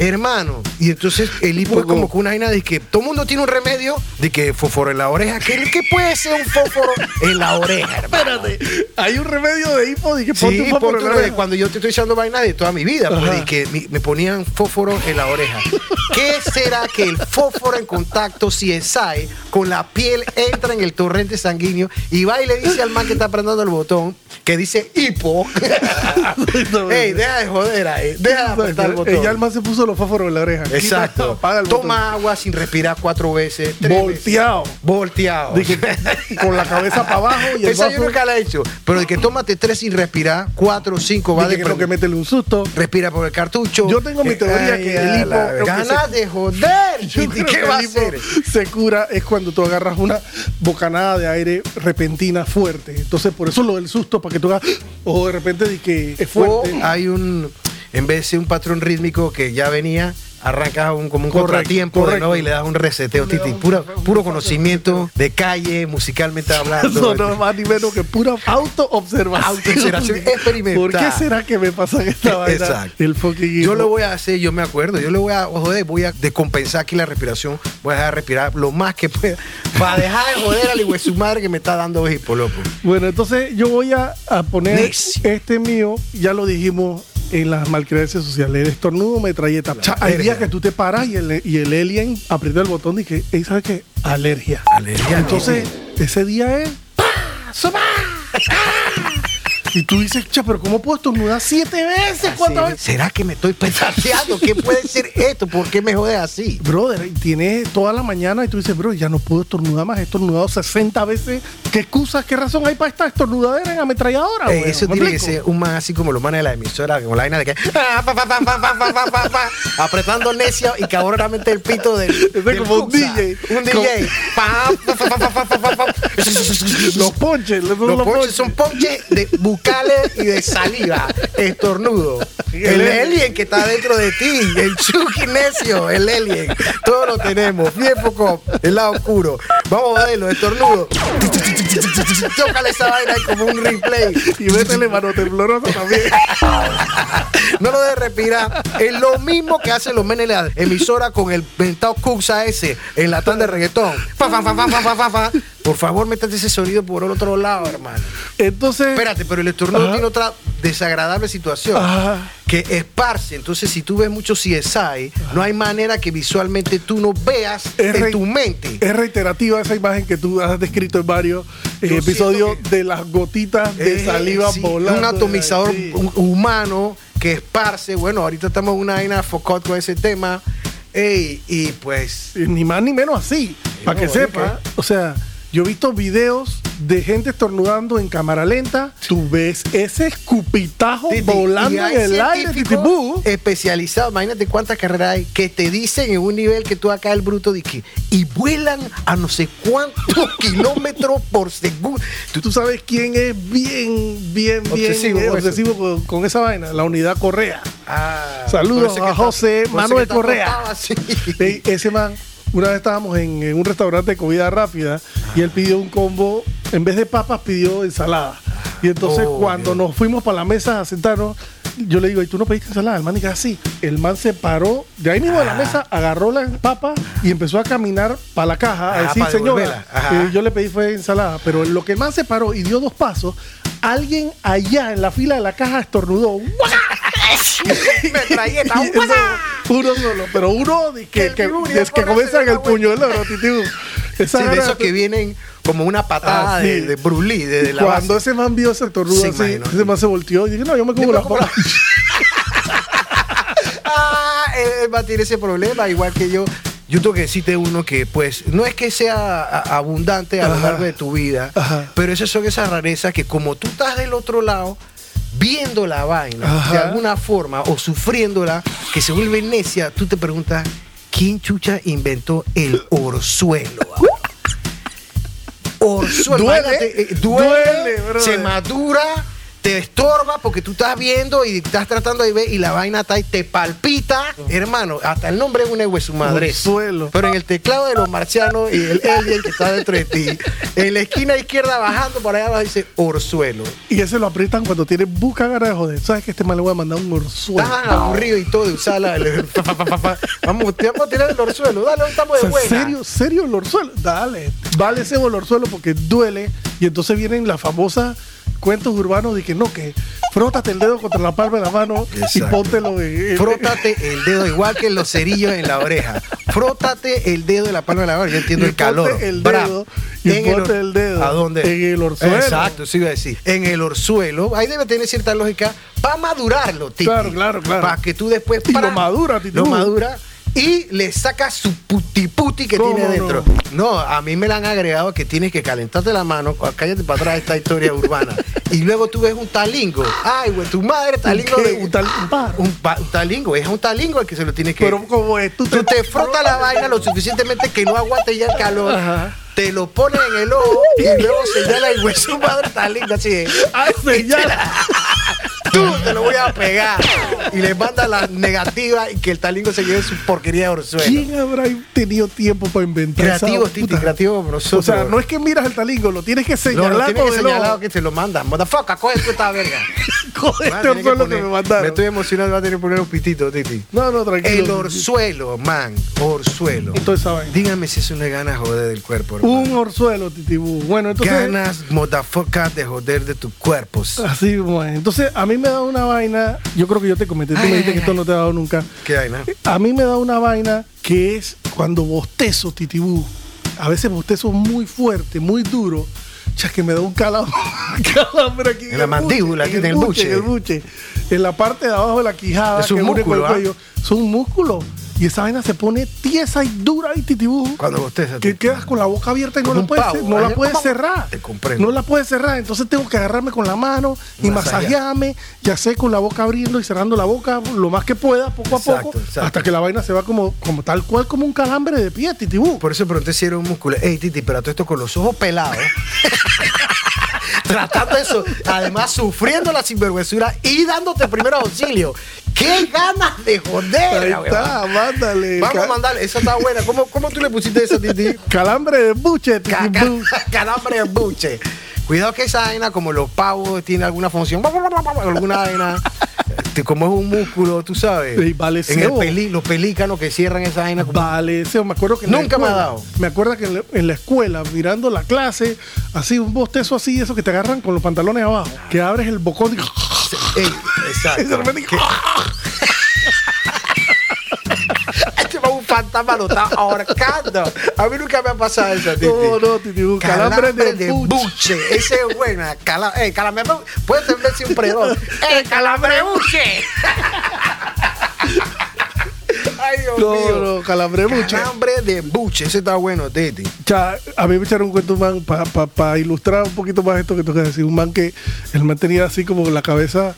[SPEAKER 2] Hermano, y entonces el hipo es como que una vaina de que todo el mundo tiene un remedio de que fósforo en la oreja. ¿Qué, qué puede ser un fósforo en la oreja, hermano?
[SPEAKER 1] Espérate, hay un remedio de hipo de que ponte
[SPEAKER 2] Sí,
[SPEAKER 1] un fósforo en la oreja.
[SPEAKER 2] cuando yo te estoy echando vaina de toda mi vida, pues, y que me ponían fósforo en la oreja. ¿Qué será que el fósforo en contacto, si exae, con la piel entra en el torrente sanguíneo y va y le dice al man que está apretando el botón, que dice hipo, ey, deja de joder ahí, deja de apretar el botón.
[SPEAKER 1] Ella alma se puso los fósforos en la oreja.
[SPEAKER 2] Exacto. Toma agua sin respirar cuatro veces. tres
[SPEAKER 1] Volteado.
[SPEAKER 2] veces. Volteado.
[SPEAKER 1] Con la cabeza para abajo y el
[SPEAKER 2] Esa yo
[SPEAKER 1] vaso.
[SPEAKER 2] nunca la he hecho. Pero de que tómate tres sin respirar, cuatro o cinco va
[SPEAKER 1] de que que métele un susto.
[SPEAKER 2] Respira por el cartucho.
[SPEAKER 1] Yo tengo mi teoría
[SPEAKER 2] Ay,
[SPEAKER 1] que el hipo-
[SPEAKER 2] Ganas
[SPEAKER 1] se-
[SPEAKER 2] de joder.
[SPEAKER 1] Yo
[SPEAKER 2] ¿Y
[SPEAKER 1] creo
[SPEAKER 2] qué
[SPEAKER 1] que
[SPEAKER 2] va a hacer?
[SPEAKER 1] Se cura es cuando tú agarras una bocanada de aire repentina fuerte. Entonces, por eso lo del susto, para que tú hagas, o de repente de que es
[SPEAKER 2] O
[SPEAKER 1] fuerte.
[SPEAKER 2] hay un, en vez de ser un patrón rítmico que ya venía, arrancas un, como un
[SPEAKER 1] Correcto,
[SPEAKER 2] contratiempo de nuevo y le das un reseteo,
[SPEAKER 1] Le
[SPEAKER 2] Titi.
[SPEAKER 1] un-
[SPEAKER 2] Pura,
[SPEAKER 1] un-
[SPEAKER 2] puro conocimiento de calle, musicalmente hablando.
[SPEAKER 1] No es más ni menos que pura auto-observación.
[SPEAKER 2] Autoobservación experimental.
[SPEAKER 1] ¿Por qué será que me pasa esta vaina?
[SPEAKER 2] Exacto.
[SPEAKER 1] El fucking
[SPEAKER 2] Yo lo voy a hacer, yo me acuerdo, yo le voy a, joder, voy a decompensar aquí la respiración, voy a dejar de respirar lo más que pueda, para dejar de joder al su madre que me está dando hipo, loco.
[SPEAKER 1] Bueno, entonces yo voy a, a poner
[SPEAKER 2] Next.
[SPEAKER 1] este mío, ya lo dijimos en las malcreencias sociales, el estornudo metralleta. Sea, hay días que tú te paras y el, y el alien aprieta el botón y que, "Ey, ¿sabes qué? Alergia.
[SPEAKER 2] Alergia,
[SPEAKER 1] Entonces, ese día es... ¡pa! ¡Sopa! ¡Ah! Y tú dices, cha, pero ¿cómo puedo estornudar siete veces? ¿Cuántas veces?
[SPEAKER 2] ¿Será que me estoy petateando? ¿Qué puede ser esto? ¿Por qué me jodes así?
[SPEAKER 1] Brother, tienes toda la mañana y tú dices, bro, ya no puedo estornudar más, he estornudado 60 veces. ¿Qué excusas, qué razón hay para esta estornudadera en ametralladora?
[SPEAKER 2] Eh, eso tiene que ser un man así como los manes de la emisora, con la vaina de que. apretando necia y cabronamente el pito del.
[SPEAKER 1] Es un DJ.
[SPEAKER 2] Un DJ.
[SPEAKER 1] Los ponches, los,
[SPEAKER 2] los ponches son ponches de buque bucales y de saliva, estornudo. El alien que está dentro de ti, el Chucky necio, el alien. Todos lo tenemos. Bien poco, el lado oscuro. Vamos a verlo, estornudo. Tócale esa vaina como un replay.
[SPEAKER 1] Y métele mano temblorosa también.
[SPEAKER 2] No lo de respirar. Es lo mismo que hacen los menes la emisora con el ventado Cuxa ese en la tanda de reggaetón. Fa, fa, fa. Por favor, métate ese sonido por el otro lado, hermano.
[SPEAKER 1] Entonces,
[SPEAKER 2] Espérate, pero el estornudo tiene otra desagradable situación.
[SPEAKER 1] Ajá.
[SPEAKER 2] Que esparce. Entonces, si tú ves mucho CSI, no hay manera que visualmente tú no veas
[SPEAKER 1] Es
[SPEAKER 2] en tu mente.
[SPEAKER 1] es reiterativa esa imagen que tú has descrito en varios eh, episodios de las gotitas de
[SPEAKER 2] Eh,
[SPEAKER 1] saliva
[SPEAKER 2] sí,
[SPEAKER 1] volando.
[SPEAKER 2] Un atomizador
[SPEAKER 1] Sí.
[SPEAKER 2] humano que esparce. Bueno, ahorita estamos en una vaina focot con ese tema. Ey, y pues.
[SPEAKER 1] Ni más ni menos así. para que sepa. O sea, yo he visto videos de gente estornudando en cámara lenta. Tú ves ese escupitajo
[SPEAKER 2] Titi,
[SPEAKER 1] volando en el aire. titibú.
[SPEAKER 2] especializados, imagínate cuántas carreras hay que te dicen en un nivel que tú acá el bruto que y vuelan a no sé cuántos kilómetros por segundo.
[SPEAKER 1] ¿Tú, tú sabes quién es bien, bien, bien
[SPEAKER 2] Obsesivo con
[SPEAKER 1] obsesivo con, con esa vaina? La unidad Correa.
[SPEAKER 2] Ah,
[SPEAKER 1] Saludos a José Manuel Correa. ese man, una vez estábamos en, en un restaurante de comida rápida y él pidió un combo, en vez de papas pidió ensalada. Y entonces
[SPEAKER 2] Oh,
[SPEAKER 1] cuando nos fuimos para la mesa a sentarnos, yo le digo, ¿y tú no pediste ensalada? El man dice así. El man se paró de ahí mismo de la
[SPEAKER 2] Ah.
[SPEAKER 1] mesa, agarró la papa y empezó a caminar para la caja a
[SPEAKER 2] Ah,
[SPEAKER 1] decir, señora, eh, yo le pedí fue ensalada. Pero lo que el man se paró y dio dos pasos, alguien allá en la fila de la caja estornudó.
[SPEAKER 2] Metralleta,
[SPEAKER 1] uno solo, pero uno de que, es que comienza en el oro, titú. Esa
[SPEAKER 2] Sí, de esos que vienen como una patada
[SPEAKER 1] Ah,
[SPEAKER 2] de,
[SPEAKER 1] sí.
[SPEAKER 2] de Bruce Lee, de, de la
[SPEAKER 1] Cuando
[SPEAKER 2] base.
[SPEAKER 1] ese man vio ese así,
[SPEAKER 2] imaginó.
[SPEAKER 1] ese man se volteó y dije, no, yo me como la papa.
[SPEAKER 2] Ah, él va a tener ese problema, igual que yo. Yo tengo que decirte uno que, pues, no es que sea abundante a lo largo de tu vida,
[SPEAKER 1] Ajá.
[SPEAKER 2] pero esas son esas rarezas que como tú estás del otro lado, viendo la vaina
[SPEAKER 1] Ajá.
[SPEAKER 2] de alguna forma o sufriéndola, que se vuelve necia, tú te preguntas, ¿quién chucha inventó el orzuelo? Orzuelo,
[SPEAKER 1] Duele,
[SPEAKER 2] imagínate, eh, duele,
[SPEAKER 1] duele,
[SPEAKER 2] se madura te estorba porque tú estás viendo y estás tratando de ver y la vaina está ahí, te palpita, hermano, hasta el nombre es un de su madre.
[SPEAKER 1] Orzuelo.
[SPEAKER 2] Pero en el teclado de los marcianos y el alien que está dentro de ti, en la esquina izquierda bajando por allá abajo dice Orzuelo.
[SPEAKER 1] Y ese lo aprietan cuando tiene busca ganas de joder. ¿Sabes que este man le voy a mandar un orzuelo?
[SPEAKER 2] Estás aburrido y todo de usarla. Vamos, te vamos a tirar el orzuelo. Dale, estamos
[SPEAKER 1] O
[SPEAKER 2] de
[SPEAKER 1] sea,
[SPEAKER 2] buena.
[SPEAKER 1] ¿Serio, serio el orzuelo? Dale. Vale ese orzuelo porque duele. Y entonces vienen las famosas cuentos urbanos de que no, que frótate el dedo contra la palma de la mano y póntelo en, en-
[SPEAKER 2] Frótate el dedo, igual que los cerillos en la oreja. Frótate el dedo de la palma de la mano. Yo entiendo
[SPEAKER 1] Y
[SPEAKER 2] el calor.
[SPEAKER 1] el dedo, y
[SPEAKER 2] En el
[SPEAKER 1] ponte el dedo
[SPEAKER 2] ¿A dónde?
[SPEAKER 1] en el orzuelo.
[SPEAKER 2] Exacto, sí iba a decir. En el orzuelo. Ahí debe tener cierta lógica para madurarlo, Titi.
[SPEAKER 1] Claro, claro, claro.
[SPEAKER 2] Para que tú después.
[SPEAKER 1] Y lo madura, Titi.
[SPEAKER 2] Lo madura. Y le sacas su puti puti que
[SPEAKER 1] ¿Cómo
[SPEAKER 2] tiene dentro. No? a mí me la han agregado que tienes que calentarte la mano, cállate para atrás esta historia urbana. Y luego tú ves un talingo. Ay, güey, tu madre talingo
[SPEAKER 1] ¿Qué?
[SPEAKER 2] de.
[SPEAKER 1] Un tal- un pájaro.
[SPEAKER 2] Un, pa- un talingo, es un talingo el que se lo tiene que.
[SPEAKER 1] Pero como es, tú
[SPEAKER 2] Tú te frotas la vaina lo suficientemente que no aguante ya el calor.
[SPEAKER 1] Ajá.
[SPEAKER 2] Te lo pones en el ojo y luego señala el hueso madre talingo así
[SPEAKER 1] Ay, señala.
[SPEAKER 2] Tú te lo voy a pegar. Y le manda la negativa y que el talingo se lleve su porquería de orzuelo.
[SPEAKER 1] ¿Quién habrá tenido tiempo para inventar esa
[SPEAKER 2] Creativo, Titi,
[SPEAKER 1] puta?
[SPEAKER 2] creativo como nosotros.
[SPEAKER 1] O sea, no es que miras el talingo, lo tienes que
[SPEAKER 2] No,
[SPEAKER 1] señalar
[SPEAKER 2] lo tiene
[SPEAKER 1] con
[SPEAKER 2] que
[SPEAKER 1] ojo.
[SPEAKER 2] que te lo mandan. Motherfucker, coge tú esta verga. A
[SPEAKER 1] este
[SPEAKER 2] que
[SPEAKER 1] orzuelo que me mandaron.
[SPEAKER 2] Me estoy emocionado, va a tener que poner un pitito, Titi.
[SPEAKER 1] No, no, tranquilo.
[SPEAKER 2] El orzuelo, man. Orzuelo.
[SPEAKER 1] Esa vaina.
[SPEAKER 2] Dígame si eso no es ganas joder del cuerpo. hermano.
[SPEAKER 1] Un orzuelo, titibú. Bueno, entonces.
[SPEAKER 2] ganas, motherfucker, de joder de tu cuerpo.
[SPEAKER 1] Así, bueno. Entonces, a mí me da una vaina. Yo creo que yo te comenté. Tú
[SPEAKER 2] Ay,
[SPEAKER 1] me dijiste
[SPEAKER 2] ay,
[SPEAKER 1] que esto
[SPEAKER 2] ay.
[SPEAKER 1] no te ha dado nunca.
[SPEAKER 2] ¿Qué no?
[SPEAKER 1] A mí me da una vaina que es cuando bostezo, titibú. A veces bostezo muy fuerte, muy duro. Chas, que me da un calambre, calambre aquí.
[SPEAKER 2] En la mandíbula, aquí en el buche.
[SPEAKER 1] En el buche. En la parte de abajo de la quijada.
[SPEAKER 2] Es un
[SPEAKER 1] que
[SPEAKER 2] músculo, ¿ah?
[SPEAKER 1] cuello. Es un músculo. Y esa vaina se pone tiesa y dura y titibú.
[SPEAKER 2] Cuando bostezas.
[SPEAKER 1] Que quedas con la boca abierta y no la puedes,
[SPEAKER 2] pavo,
[SPEAKER 1] no la puedes cerrar.
[SPEAKER 2] Te comprendo.
[SPEAKER 1] No la puedes cerrar. Entonces tengo que agarrarme con la mano y
[SPEAKER 2] Masajear.
[SPEAKER 1] masajearme, ya sé, con la boca abriendo y cerrando la boca lo más que pueda, poco a poco,
[SPEAKER 2] exacto.
[SPEAKER 1] hasta que la vaina se va como, como tal cual, como un calambre de pie, titibú.
[SPEAKER 2] Por eso pregunté si era un músculo. Ey, Titi, pero todo esto con los ojos pelados. Tratando eso, además sufriendo la sinvergüenzura y dándote primero auxilio. ¡Qué ganas de joder!
[SPEAKER 1] Ahí está, mándale.
[SPEAKER 2] Vamos a mandarle, esa está buena. ¿Cómo, cómo tú le pusiste esa, Titi?
[SPEAKER 1] Calambre de buche,
[SPEAKER 2] Ca- ca- Calambre de buche. Cuidado que esa vaina, como los pavos, tiene alguna función, alguna vaina, como es un músculo, tú sabes.
[SPEAKER 1] Sí, vale,
[SPEAKER 2] en el peli- los pelícanos que cierran esa vaina. como-
[SPEAKER 1] Vale, sí, me acuerdo que
[SPEAKER 2] Nunca me ha dado.
[SPEAKER 1] Me acuerdo que en la, en la escuela, mirando la clase, así un bostezo así, eso que te agarran con los pantalones abajo, que abres el bocón y
[SPEAKER 2] Ey,
[SPEAKER 1] y
[SPEAKER 2] exacto.
[SPEAKER 1] de repente-
[SPEAKER 2] Que- Este va un fantasma lo está ahorcando. A mí nunca me ha pasado eso, Titi.
[SPEAKER 1] No, no, Titi, un calambre, de, buche.
[SPEAKER 2] buche. Ese es buena. Cala, eh, calambre bu- Puede ser un predón. ¡Eh, calambre buche! Ay, Dios
[SPEAKER 1] No,
[SPEAKER 2] mío.
[SPEAKER 1] no, calambre de buche.
[SPEAKER 2] Calambre de buche. Ese está bueno, Titi.
[SPEAKER 1] Cha, a mí me echaron un cuento, man, para ilustrar un poquito más esto que tú quieres decir. Un man que el man tenía así como la cabeza.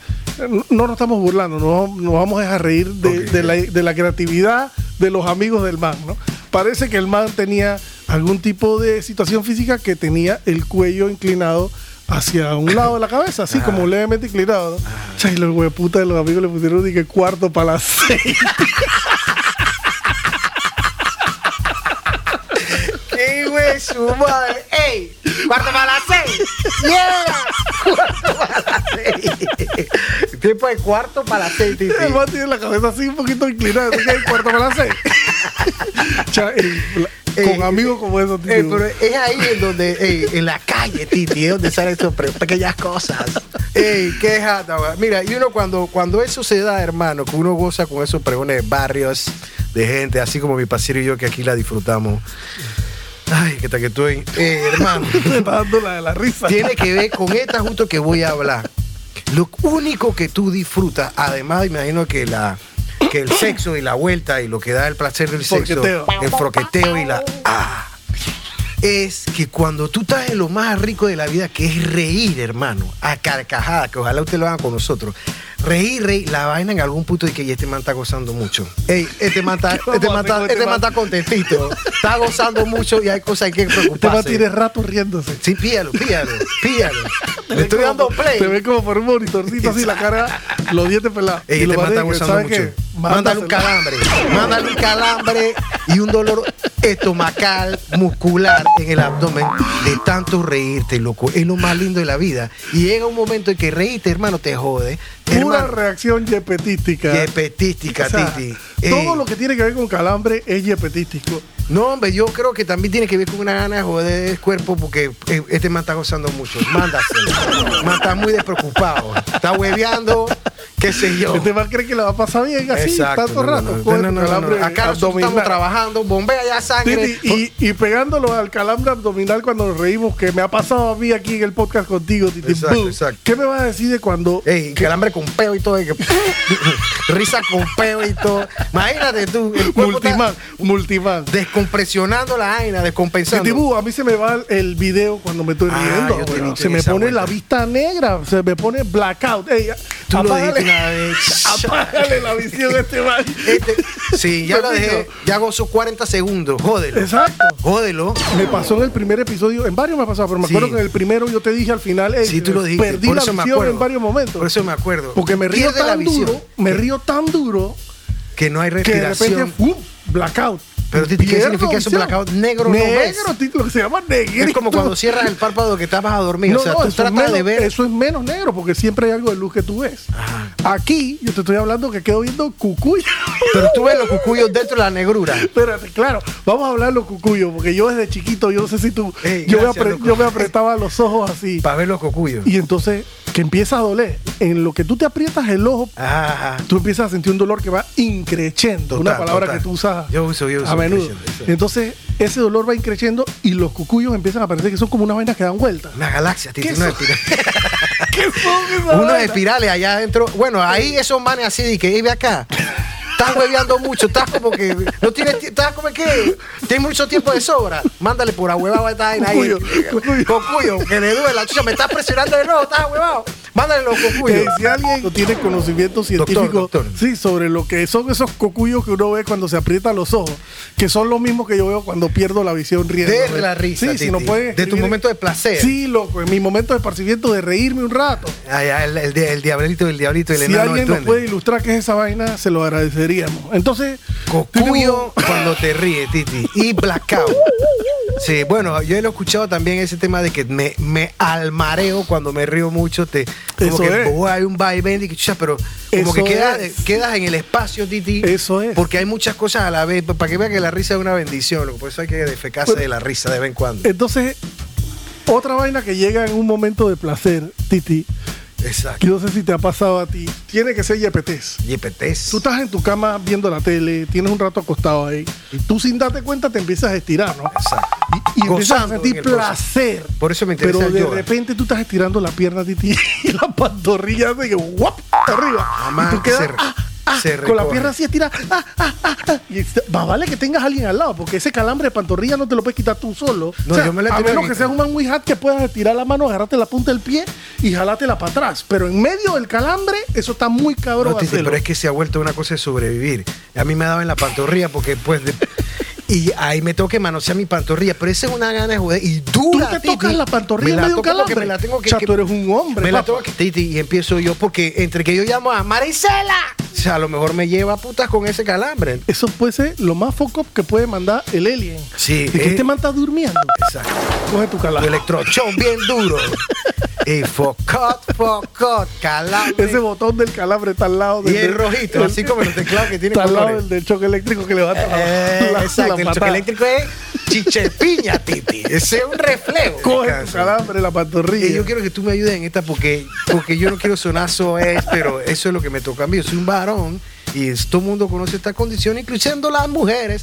[SPEAKER 1] No no nos estamos burlando, no nos vamos a dejar reír de,
[SPEAKER 2] Ok.
[SPEAKER 1] de la, de la creatividad de los amigos del man, ¿no? Parece que el man tenía algún tipo de situación física que tenía el cuello inclinado hacia un lado de la cabeza, así como levemente inclinado, ¿no? Y los hueputas de los amigos le pusieron dije, cuarto para las seis.
[SPEAKER 2] ¡Qué güey, su madre! ¡Ey! ¡Cuarto para las seis! ¡Yeah! ¡Cuarto para las seis! Tiempo de cuarto para las seis, Titi.
[SPEAKER 1] El man tiene la cabeza así un poquito inclinada, así que hay cuarto para las seis. Cha, el- la-
[SPEAKER 2] Eh,
[SPEAKER 1] con amigos como esos,
[SPEAKER 2] Eh,
[SPEAKER 1] tío.
[SPEAKER 2] pero es ahí en donde, ey, en la calle, Titi, es donde salen esas pe- pequeñas cosas. Ey, qué jata, güey. Mira, y uno cuando, cuando eso se da, hermano, que uno goza con esos pregones de barrios, de gente, así como mi pasero y yo, que aquí la disfrutamos. Ay, que tal que estoy. Eh, hermano,
[SPEAKER 1] Me está dando la de la risa.
[SPEAKER 2] tiene que ver con esta justo que voy a hablar. Lo único que tú disfrutas, además, imagino que la que el sexo y la vuelta y lo que da el placer del sexo, el froqueteo y la ah, es que cuando tú estás en lo más rico de la vida, que es reír, hermano, a carcajada, que ojalá usted lo haga con nosotros. Reír, reír, la vaina en algún punto de que "Y este man está gozando mucho. Ey, este man está,
[SPEAKER 1] ¿Qué vamos
[SPEAKER 2] este
[SPEAKER 1] a
[SPEAKER 2] man está,
[SPEAKER 1] este
[SPEAKER 2] este man está contentito. Está gozando mucho y hay cosas que hay que
[SPEAKER 1] Este man
[SPEAKER 2] preocuparse.
[SPEAKER 1] tiene rato riéndose.
[SPEAKER 2] Sí, píllalo, píllalo.
[SPEAKER 1] Te
[SPEAKER 2] Le estoy dando play.
[SPEAKER 1] Te ve como por un monitorcito así la cara, los dientes pelados.
[SPEAKER 2] Ey,
[SPEAKER 1] Y lo
[SPEAKER 2] este man está gozando
[SPEAKER 1] ¿sabe
[SPEAKER 2] mucho.
[SPEAKER 1] qué?
[SPEAKER 2] Mándale un calambre. Mándale un calambre y un dolor estomacal, muscular en el abdomen de tanto reírte, loco. Es lo más lindo de la vida. Y llega un momento en que reírte, hermano, te jode. Hermano,
[SPEAKER 1] reacción yepetística.
[SPEAKER 2] yepetística,
[SPEAKER 1] O sea,
[SPEAKER 2] Titi.
[SPEAKER 1] Todo
[SPEAKER 2] Ey.
[SPEAKER 1] lo que tiene que ver con calambre es yepetístico.
[SPEAKER 2] No, hombre, yo creo que también tiene que ver con una gana de joder el cuerpo porque eh, este man está gozando mucho. Mándaselo. Man está muy despreocupado. Está hueveando, qué sé yo.
[SPEAKER 1] Este man cree que le va a pasar bien así,
[SPEAKER 2] Exacto,
[SPEAKER 1] tanto
[SPEAKER 2] no,
[SPEAKER 1] rato.
[SPEAKER 2] no, no,
[SPEAKER 1] calambre.
[SPEAKER 2] Acá
[SPEAKER 1] abdominal.
[SPEAKER 2] estamos trabajando, bombea ya sangre.
[SPEAKER 1] Titi, y, y pegándolo al calambre abdominal cuando nos reímos, que me ha pasado a mí aquí en el podcast contigo, Titi.
[SPEAKER 2] Exacto, exacto.
[SPEAKER 1] ¿Qué me vas a decir de cuando
[SPEAKER 2] Ey, calambre con peo y todo. y que- risa con peo y todo. Imagínate tú,
[SPEAKER 1] multiman, multiman?
[SPEAKER 2] descompresionando la vaina, descompensando.
[SPEAKER 1] Boo, a mí se me va el, video cuando me estoy
[SPEAKER 2] Ah,
[SPEAKER 1] riendo. se me pone
[SPEAKER 2] vuelta.
[SPEAKER 1] la vista negra, se me pone blackout. Ey,
[SPEAKER 2] Tú lo
[SPEAKER 1] apágale- apágale la visión a este man.
[SPEAKER 2] Este, sí, ya lo dejé. Ya gozó 40 segundos. Jódelo.
[SPEAKER 1] Exacto.
[SPEAKER 2] Jódelo.
[SPEAKER 1] Me pasó en el primer episodio, en varios me ha pasado, pero me
[SPEAKER 2] Sí.
[SPEAKER 1] acuerdo que en el primero yo te dije al final, ey,
[SPEAKER 2] Sí, tú lo dijiste.
[SPEAKER 1] perdí
[SPEAKER 2] Por
[SPEAKER 1] la visión en varios momentos.
[SPEAKER 2] Por eso me acuerdo.
[SPEAKER 1] porque me río tan duro, me río tan duro
[SPEAKER 2] Que no hay
[SPEAKER 1] que de
[SPEAKER 2] respiración.
[SPEAKER 1] repente, ¡fum! blackout.
[SPEAKER 2] Pero, ¿qué significa eso, blackout? Negro
[SPEAKER 1] Negro,
[SPEAKER 2] ves.
[SPEAKER 1] Titi, lo que se llama negrito.
[SPEAKER 2] es como cuando cierras el párpado que estabas a dormir.
[SPEAKER 1] No,
[SPEAKER 2] o sea,
[SPEAKER 1] no,
[SPEAKER 2] tú
[SPEAKER 1] eso, es
[SPEAKER 2] tratas
[SPEAKER 1] menos,
[SPEAKER 2] de ver.
[SPEAKER 1] eso es menos negro porque siempre hay algo de luz que tú ves. Aquí yo te estoy hablando que quedo viendo cucuyo.
[SPEAKER 2] Pero tú ves los cucuyos dentro de la negrura.
[SPEAKER 1] Espérate, claro, vamos a hablar de los cucuyos porque yo desde chiquito, yo no sé si tú, yo, me
[SPEAKER 2] gracias,
[SPEAKER 1] yo me apretaba los ojos así.
[SPEAKER 2] Para ver los cucuyos.
[SPEAKER 1] Y entonces, que empieza a doler. En lo que tú te aprietas el ojo,
[SPEAKER 2] Ajá.
[SPEAKER 1] tú empiezas a sentir un dolor que va increciendo. Una palabra
[SPEAKER 2] total.
[SPEAKER 1] que tú usas
[SPEAKER 2] Yo uso, yo uso,
[SPEAKER 1] a menudo. Entonces, ese dolor va increciendo y los cucuyos empiezan a parecer que son como unas vainas que dan vueltas.
[SPEAKER 2] Una galaxia, Titi,
[SPEAKER 1] ¿Qué son? ¿Qué son
[SPEAKER 2] unos espirales allá adentro. Bueno, ahí esos manes así de que vive acá. Estás hueveando mucho, estás como que. No tienes. ti- Estás como que. Tienes mucho tiempo de sobra. Mándale por a esta vaina ahí. Cocuyo, que le duela. Chucha, me estás presionando de nuevo, estás ahuevado. Mándale los
[SPEAKER 1] Que
[SPEAKER 2] cocuyos.
[SPEAKER 1] si alguien no tiene conocimiento científico
[SPEAKER 2] doctor.
[SPEAKER 1] sí, sobre lo que son esos cocuyos que uno ve cuando se aprieta los ojos, que son los mismos que yo veo cuando pierdo la visión riendo.
[SPEAKER 2] De la risa,
[SPEAKER 1] Sí, si no puedes
[SPEAKER 2] De tu momento de placer.
[SPEAKER 1] Sí, loco, en mi momento de esparcimiento de reírme un rato.
[SPEAKER 2] Ay, ay, el, el, el diablito, el diablito, el
[SPEAKER 1] si
[SPEAKER 2] enano, el
[SPEAKER 1] alguien nos puede ilustrar qué es esa vaina, se lo agradeceríamos. Entonces,
[SPEAKER 2] Cocuyo cuando te ríes, Titi. Y blackout. Sí, bueno, yo lo he escuchado también ese tema de que me, me almareo cuando me río mucho. Te, como
[SPEAKER 1] Eso
[SPEAKER 2] que
[SPEAKER 1] es.
[SPEAKER 2] oh, hay un vaivén y que chucha, pero como
[SPEAKER 1] Eso
[SPEAKER 2] que quedas,
[SPEAKER 1] es.
[SPEAKER 2] quedas en el espacio, Titi.
[SPEAKER 1] Eso es.
[SPEAKER 2] Porque hay muchas cosas a la vez. Para que vean que la risa es una bendición. loco, Por eso hay que defecarse
[SPEAKER 1] Pero-
[SPEAKER 2] de la risa de vez en cuando.
[SPEAKER 1] entonces, otra vaina que llega en un momento de placer, Titi,
[SPEAKER 2] Exacto.
[SPEAKER 1] que no sé si te ha pasado a ti, tiene que ser yepetés.
[SPEAKER 2] Yepetés.
[SPEAKER 1] Tú estás en tu cama viendo la tele, tienes un rato acostado ahí, y tú sin darte cuenta te empiezas a estirar, ¿no?
[SPEAKER 2] Exacto.
[SPEAKER 1] Y, y empiezas a sentir placer.
[SPEAKER 2] Por eso me interesa
[SPEAKER 1] Pero
[SPEAKER 2] el
[SPEAKER 1] de
[SPEAKER 2] yoga.
[SPEAKER 1] repente tú estás estirando la pierna, Titi, y la pantorrilla hace que ¡guap! arriba.
[SPEAKER 2] Mamá,
[SPEAKER 1] y tú quedas ah,
[SPEAKER 2] se
[SPEAKER 1] con la pierna así estirada. ah, ah, ah, ah. y más vale que tengas a alguien al lado, porque ese calambre de pantorrilla no te lo puedes quitar tú solo.
[SPEAKER 2] No,
[SPEAKER 1] O sea,
[SPEAKER 2] yo me la
[SPEAKER 1] a menos
[SPEAKER 2] que
[SPEAKER 1] seas un man muy hat que puedas estirar la mano, agarrarte la punta del pie y jalártela para atrás. Pero en medio del calambre, eso está muy cabrón
[SPEAKER 2] No, pero es que se ha vuelto una cosa de sobrevivir. A mí me ha dado en la pantorrilla porque pues de- y ahí me tengo que manosear mi pantorrilla, pero esa es una gana de joder y
[SPEAKER 1] Tú
[SPEAKER 2] dura.
[SPEAKER 1] te
[SPEAKER 2] Titi.
[SPEAKER 1] tocas la pantorrilla
[SPEAKER 2] Me
[SPEAKER 1] medio
[SPEAKER 2] porque
[SPEAKER 1] calambre.
[SPEAKER 2] me la tengo que,
[SPEAKER 1] O sea,
[SPEAKER 2] que-
[SPEAKER 1] tú eres un hombre,
[SPEAKER 2] Me la tengo que Titi y empiezo yo porque entre que yo llamo a Marisela, o sea, a lo mejor me lleva a putas con ese calambre.
[SPEAKER 1] Eso puede ser lo más foco que puede mandar el alien.
[SPEAKER 2] Sí,
[SPEAKER 1] De que
[SPEAKER 2] eh.
[SPEAKER 1] este man está durmiendo.
[SPEAKER 2] Exacto.
[SPEAKER 1] Coge tu
[SPEAKER 2] Tu
[SPEAKER 1] calambre.
[SPEAKER 2] electrochón bien duro. y focot, focot, calambre.
[SPEAKER 1] Ese botón del calambre está al lado
[SPEAKER 2] y
[SPEAKER 1] del.
[SPEAKER 2] el rojito, así como los teclados que tienen
[SPEAKER 1] Está al lado del, del choque eléctrico que levanta
[SPEAKER 2] Eh,
[SPEAKER 1] la,
[SPEAKER 2] exacto,
[SPEAKER 1] la
[SPEAKER 2] el choque eléctrico es chichepiña, Titi. Ese es un reflejo.
[SPEAKER 1] Coge tu calambre, la pantorrilla.
[SPEAKER 2] Y yo quiero que tú y todo el mundo conoce esta condición, incluyendo las mujeres.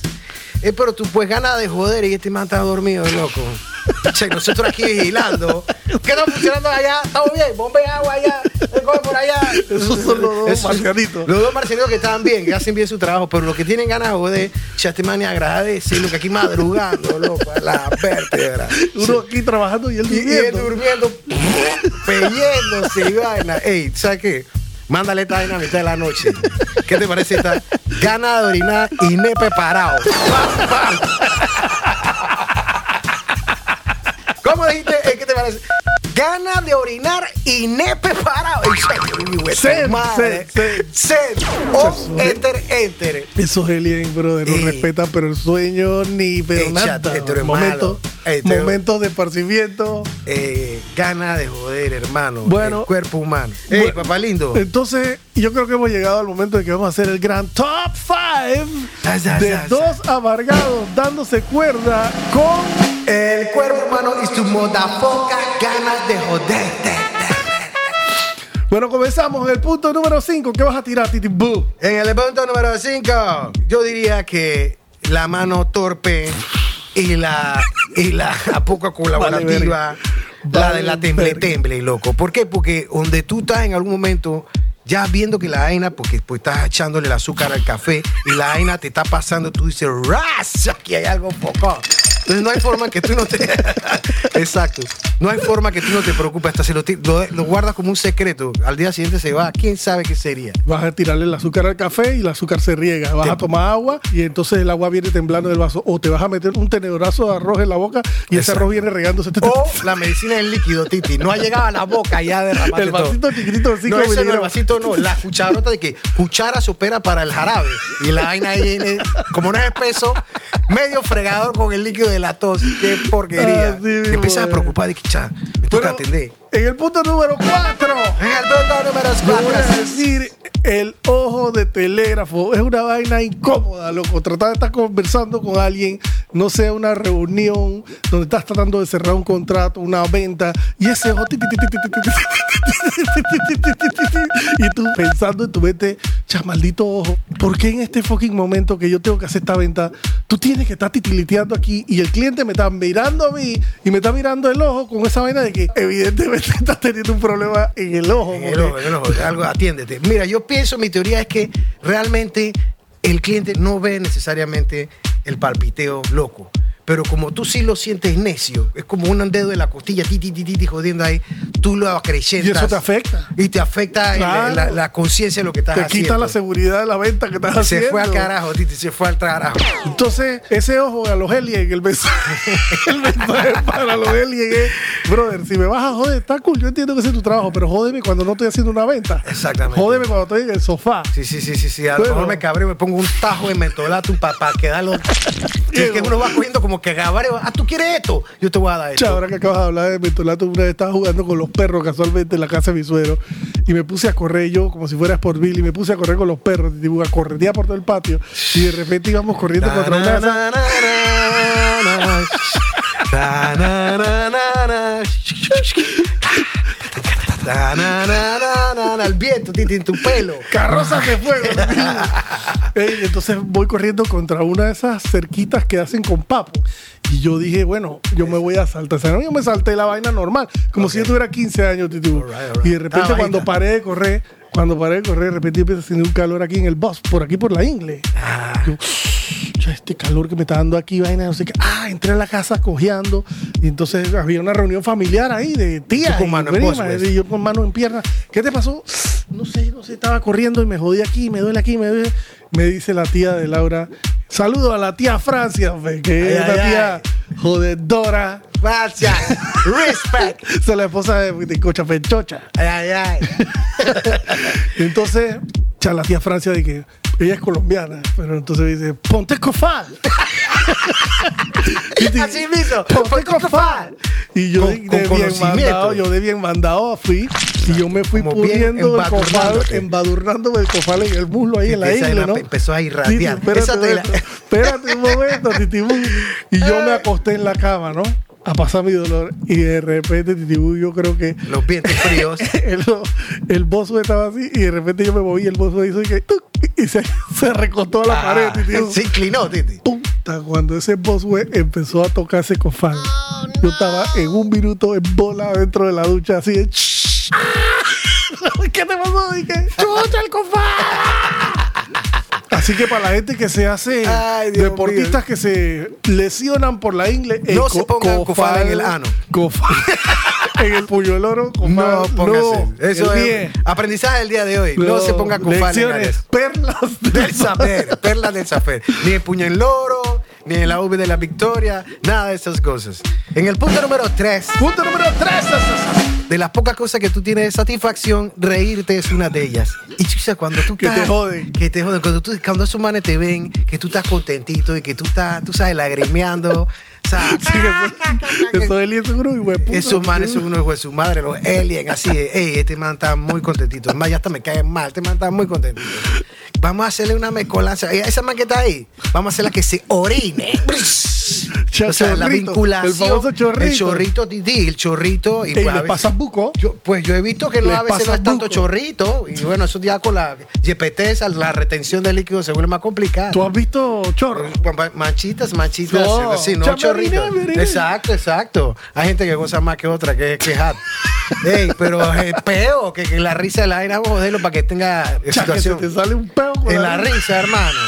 [SPEAKER 2] Eh, pero tú pues ganas de joder y este man está dormido, loco. Che, nosotros aquí vigilando. ¿Qué está funcionando allá? Estamos bien, bombe agua allá, coge por allá.
[SPEAKER 1] Esos son los dos marcianitos.
[SPEAKER 2] Los dos marcianitos que estaban bien, que hacen bien su trabajo, pero los que tienen ganas de joder, Chatemani agradece, lo que aquí madrugando, loco, a la vértebra.
[SPEAKER 1] Uno aquí trabajando y él
[SPEAKER 2] Y, y él
[SPEAKER 1] durmiendo.
[SPEAKER 2] durmiendo, peyéndose y vaina. Ey, ¿sabes qué? Mándale esta vaina a mitad de la noche. ¿Qué te parece esta? Gana de orinar y nepe parado. ¿Cómo dijiste? Eh, ¿Qué te parece? Gana de orinar y nepe güey,
[SPEAKER 1] Sed,
[SPEAKER 2] madre.
[SPEAKER 1] sed,
[SPEAKER 2] Sed. O enter, enter.
[SPEAKER 1] Esos aliens, brother, no
[SPEAKER 2] Eh.
[SPEAKER 1] respetan, pero el sueño ni, pero nada.
[SPEAKER 2] es malo.
[SPEAKER 1] Momentos de esparcimiento.
[SPEAKER 2] Eh, gana de joder, hermano.
[SPEAKER 1] Bueno.
[SPEAKER 2] el cuerpo humano. Ey,
[SPEAKER 1] Bueno,
[SPEAKER 2] papá lindo.
[SPEAKER 1] Entonces, yo creo que hemos llegado al momento de que vamos a hacer el gran top 5
[SPEAKER 2] Ya, ya,
[SPEAKER 1] de dos amargados dándose cuerda con
[SPEAKER 2] El cuerpo humano y su modafoca ganas de joderte.
[SPEAKER 1] Bueno, comenzamos en el punto número 5. ¿Qué vas a tirar, Titi Boo?
[SPEAKER 2] En el punto número 5, yo diría que la mano torpe y la, y la poco colaborativa, la
[SPEAKER 1] Vale,
[SPEAKER 2] de la temble temble, loco. ¿Por qué? Porque donde tú estás en algún momento ya viendo que la vaina, porque pues estás echándole el azúcar al café y la vaina te está pasando, tú dices, ¡ras! Aquí hay algo poco. Entonces no hay forma que tú no te... Exacto. No hay forma que tú no te preocupes. Hasta se lo, lo, lo guardas como un secreto. Al día siguiente se va. ¿Quién sabe qué sería?
[SPEAKER 1] Vas a tirarle el azúcar al café y el azúcar se riega. Vas
[SPEAKER 2] Te-
[SPEAKER 1] a tomar agua y entonces el agua viene temblando del vaso. O te vas a meter un tenedorazo de arroz en la boca y ese
[SPEAKER 2] Exacto.
[SPEAKER 1] arroz viene regándose.
[SPEAKER 2] O la medicina en líquido, Titi. No ha llegado a la boca ya derramaste
[SPEAKER 1] el
[SPEAKER 2] todo.
[SPEAKER 1] vasito chiquitito de 5
[SPEAKER 2] No, ese no, el vasito no, la cucharota de que cuchara se opera para el jarabe. Y la vaina ahí viene, como no es espeso, medio fregador con el líquido de la tos. Qué porquería.
[SPEAKER 1] Así
[SPEAKER 2] Te
[SPEAKER 1] mismo
[SPEAKER 2] empiezas a
[SPEAKER 1] es.
[SPEAKER 2] preocupar de que cha, me toca atender.
[SPEAKER 1] en el punto número 4.
[SPEAKER 2] En el punto número
[SPEAKER 1] Yo voy a
[SPEAKER 2] 4.
[SPEAKER 1] decir el ojo de telégrafo. Es una vaina incómoda, loco. Tratar de estar conversando con alguien, no sea una reunión donde estás tratando de cerrar un contrato, una venta, y ese y tú pensando en tu mente, chamaldito ojo, ¿por qué en este fucking momento que yo tengo que hacer esta venta, tú tienes que estar titiliteando aquí y el cliente me está mirando a mí y me está mirando el ojo con esa vaina de que evidentemente estás teniendo un problema en el ojo?
[SPEAKER 2] En el ojo, en el ojo, algo atiéndete. Mira, yo pienso, mi teoría es que realmente el cliente no ve necesariamente el palpiteo loco. Pero como tú sí lo sientes necio, es como un dedo de la costilla, ti, ti, ti, ti, ti, jodiendo ahí, tú lo acrecentas.
[SPEAKER 1] Y eso te afecta.
[SPEAKER 2] Y te afecta
[SPEAKER 1] Claro.
[SPEAKER 2] la, la conciencia de lo que estás
[SPEAKER 1] te
[SPEAKER 2] haciendo.
[SPEAKER 1] quita la seguridad de la venta que estás
[SPEAKER 2] Se
[SPEAKER 1] haciendo.
[SPEAKER 2] fue al carajo, Titi, se fue al carajo.
[SPEAKER 1] Entonces, ese ojo a los aliens, el mensaje, el mensaje para los aliens es, brother, si me vas a joder, está cool, yo entiendo que ese es tu trabajo, pero jódeme cuando no estoy haciendo una venta.
[SPEAKER 2] Exactamente.
[SPEAKER 1] Jódeme cuando estoy en el sofá.
[SPEAKER 2] Sí, sí, sí, sí, sí. A lo mejor me cabreo, me pongo un tajo de mentolato para quedarlo. que, es que uno va cogiendo como que gabareo. Ah, ¿tú quieres esto? Yo te voy a dar esto.
[SPEAKER 1] Ahora que acabas de hablar de mentolato, una vez estaba jugando con los perros casualmente en la casa de mi suegro y me puse a correr yo como si fuera Sportville y me puse a correr con los perros, tipo, por todo el patio y de repente íbamos corriendo contra una de
[SPEAKER 2] El viento, en tu pelo.
[SPEAKER 1] carrozas de fuego. Entonces voy corriendo contra una de esas cerquitas que hacen con papo. Y yo dije, bueno, yo me voy a saltar. O sea, no, yo me salté la vaina normal, como si yo tuviera 15 años,
[SPEAKER 2] alright.
[SPEAKER 1] Y de repente cuando paré de correr, cuando paré de correr, de repente empieza a sentir un calor aquí en el bus, por aquí por la ingle. Yo, "Cha, este calor que me está dando aquí, vaina, no sé qué. Ah, entré a la casa cojeando. Y entonces había una reunión familiar ahí de tías.
[SPEAKER 2] Con
[SPEAKER 1] y
[SPEAKER 2] mano en
[SPEAKER 1] primas,
[SPEAKER 2] voz, pues.
[SPEAKER 1] y yo con mano en pierna. ¿Qué te pasó? No sé, no sé, estaba corriendo y me jodí aquí, me duele aquí, me duele. Me dice la tía de Laura, saludo a la tía Francia, fe, que es
[SPEAKER 2] Ay, ay,
[SPEAKER 1] tía jodedora.
[SPEAKER 2] Gracias. Respect.
[SPEAKER 1] Es la esposa de, de Cocha Penchocha.
[SPEAKER 2] Ay, ay, ay.
[SPEAKER 1] Entonces, la tía Francia de que ella es colombiana, pero entonces dice, ponte cofal. Y te-
[SPEAKER 2] Así mismo.
[SPEAKER 1] Ponte cofal. Y yo
[SPEAKER 2] Con-
[SPEAKER 1] de,
[SPEAKER 2] con
[SPEAKER 1] bien mandado, yo de bien mandado fui y yo me fui poniendo el cofal, embadurnándome el cofal en el muslo ahí en la
[SPEAKER 2] era-
[SPEAKER 1] ¿no?
[SPEAKER 2] empezó a irradiar. La-
[SPEAKER 1] espérate un momento, Titibú. Y yo me acosté en la cama, ¿no? A pasar mi dolor. Y de repente, Titibú, yo creo que
[SPEAKER 2] Los vientos fríos.
[SPEAKER 1] el, el bozo estaba así y de repente yo me moví y el bozo hizo y, que, ¡tuc! y se, se recostó a la pared.
[SPEAKER 2] Ah,
[SPEAKER 1] Titibú.
[SPEAKER 2] se inclinó, Titi.
[SPEAKER 1] Puta, cuando ese boss empezó a tocar ese cofal. Yo estaba en un minuto en bola dentro de la ducha, así de. ¿Qué te pasó? Dije, ¡chucha el Así que para la gente que se hace
[SPEAKER 2] Ay,
[SPEAKER 1] deportistas que se lesionan por la ingle,
[SPEAKER 2] No
[SPEAKER 1] eh,
[SPEAKER 2] se
[SPEAKER 1] co-
[SPEAKER 2] pongan cofal en el ano.
[SPEAKER 1] cofal en el puño del oro.
[SPEAKER 2] No, póngase.
[SPEAKER 1] no,
[SPEAKER 2] Eso
[SPEAKER 1] el
[SPEAKER 2] es aprendizaje del día de hoy. No, se ponga cofal en
[SPEAKER 1] perlas
[SPEAKER 2] del saber, perlas del saber. Ni el puño en loro, ni en la V de la victoria, nada de esas cosas. En el punto número 3,
[SPEAKER 1] Punto número 3.
[SPEAKER 2] de las pocas cosas que tú tienes de satisfacción, reírte es una de ellas. Y chucha, cuando tú
[SPEAKER 1] Que
[SPEAKER 2] estás-
[SPEAKER 1] te joden.
[SPEAKER 2] Que te joden. Cuando, tú, cuando esos manes te ven, que tú estás contentito y que tú estás, tú sabes, lagrimeando. O sea,
[SPEAKER 1] Eso es el seguro y hueputa.
[SPEAKER 2] esos manes son unos hijos de su madre, los aliens, así de, hey, este man está muy contentito. Es más, ya hasta me cae mal, este man está muy contentito. Vamos a hacerle una mezcolanza. Eh, Esa man que está ahí, vamos a hacerla que se orine. O sea, la vinculación.
[SPEAKER 1] el famoso chorrito.
[SPEAKER 2] El chorrito, tití, el chorrito. Y pues, a veces-
[SPEAKER 1] buco.
[SPEAKER 2] yo, pues yo he visto que no, a veces no es tanto
[SPEAKER 1] buco.
[SPEAKER 2] chorrito. Y bueno, eso ya con la YPT, esa, la retención de líquido se vuelve más complicada.
[SPEAKER 1] ¿Tú has visto chorro?
[SPEAKER 2] Ma- Manchitas, manchitas,
[SPEAKER 1] No,
[SPEAKER 2] sí, no chorrito. Exacto, exacto. Hay gente que goza más que otra, que es quejar. Ey, pero es peo, que, que la risa de la vaina, vamos a joderlo para que tenga
[SPEAKER 1] que se
[SPEAKER 2] situación.
[SPEAKER 1] te sale un peo con
[SPEAKER 2] En la risa, hermano.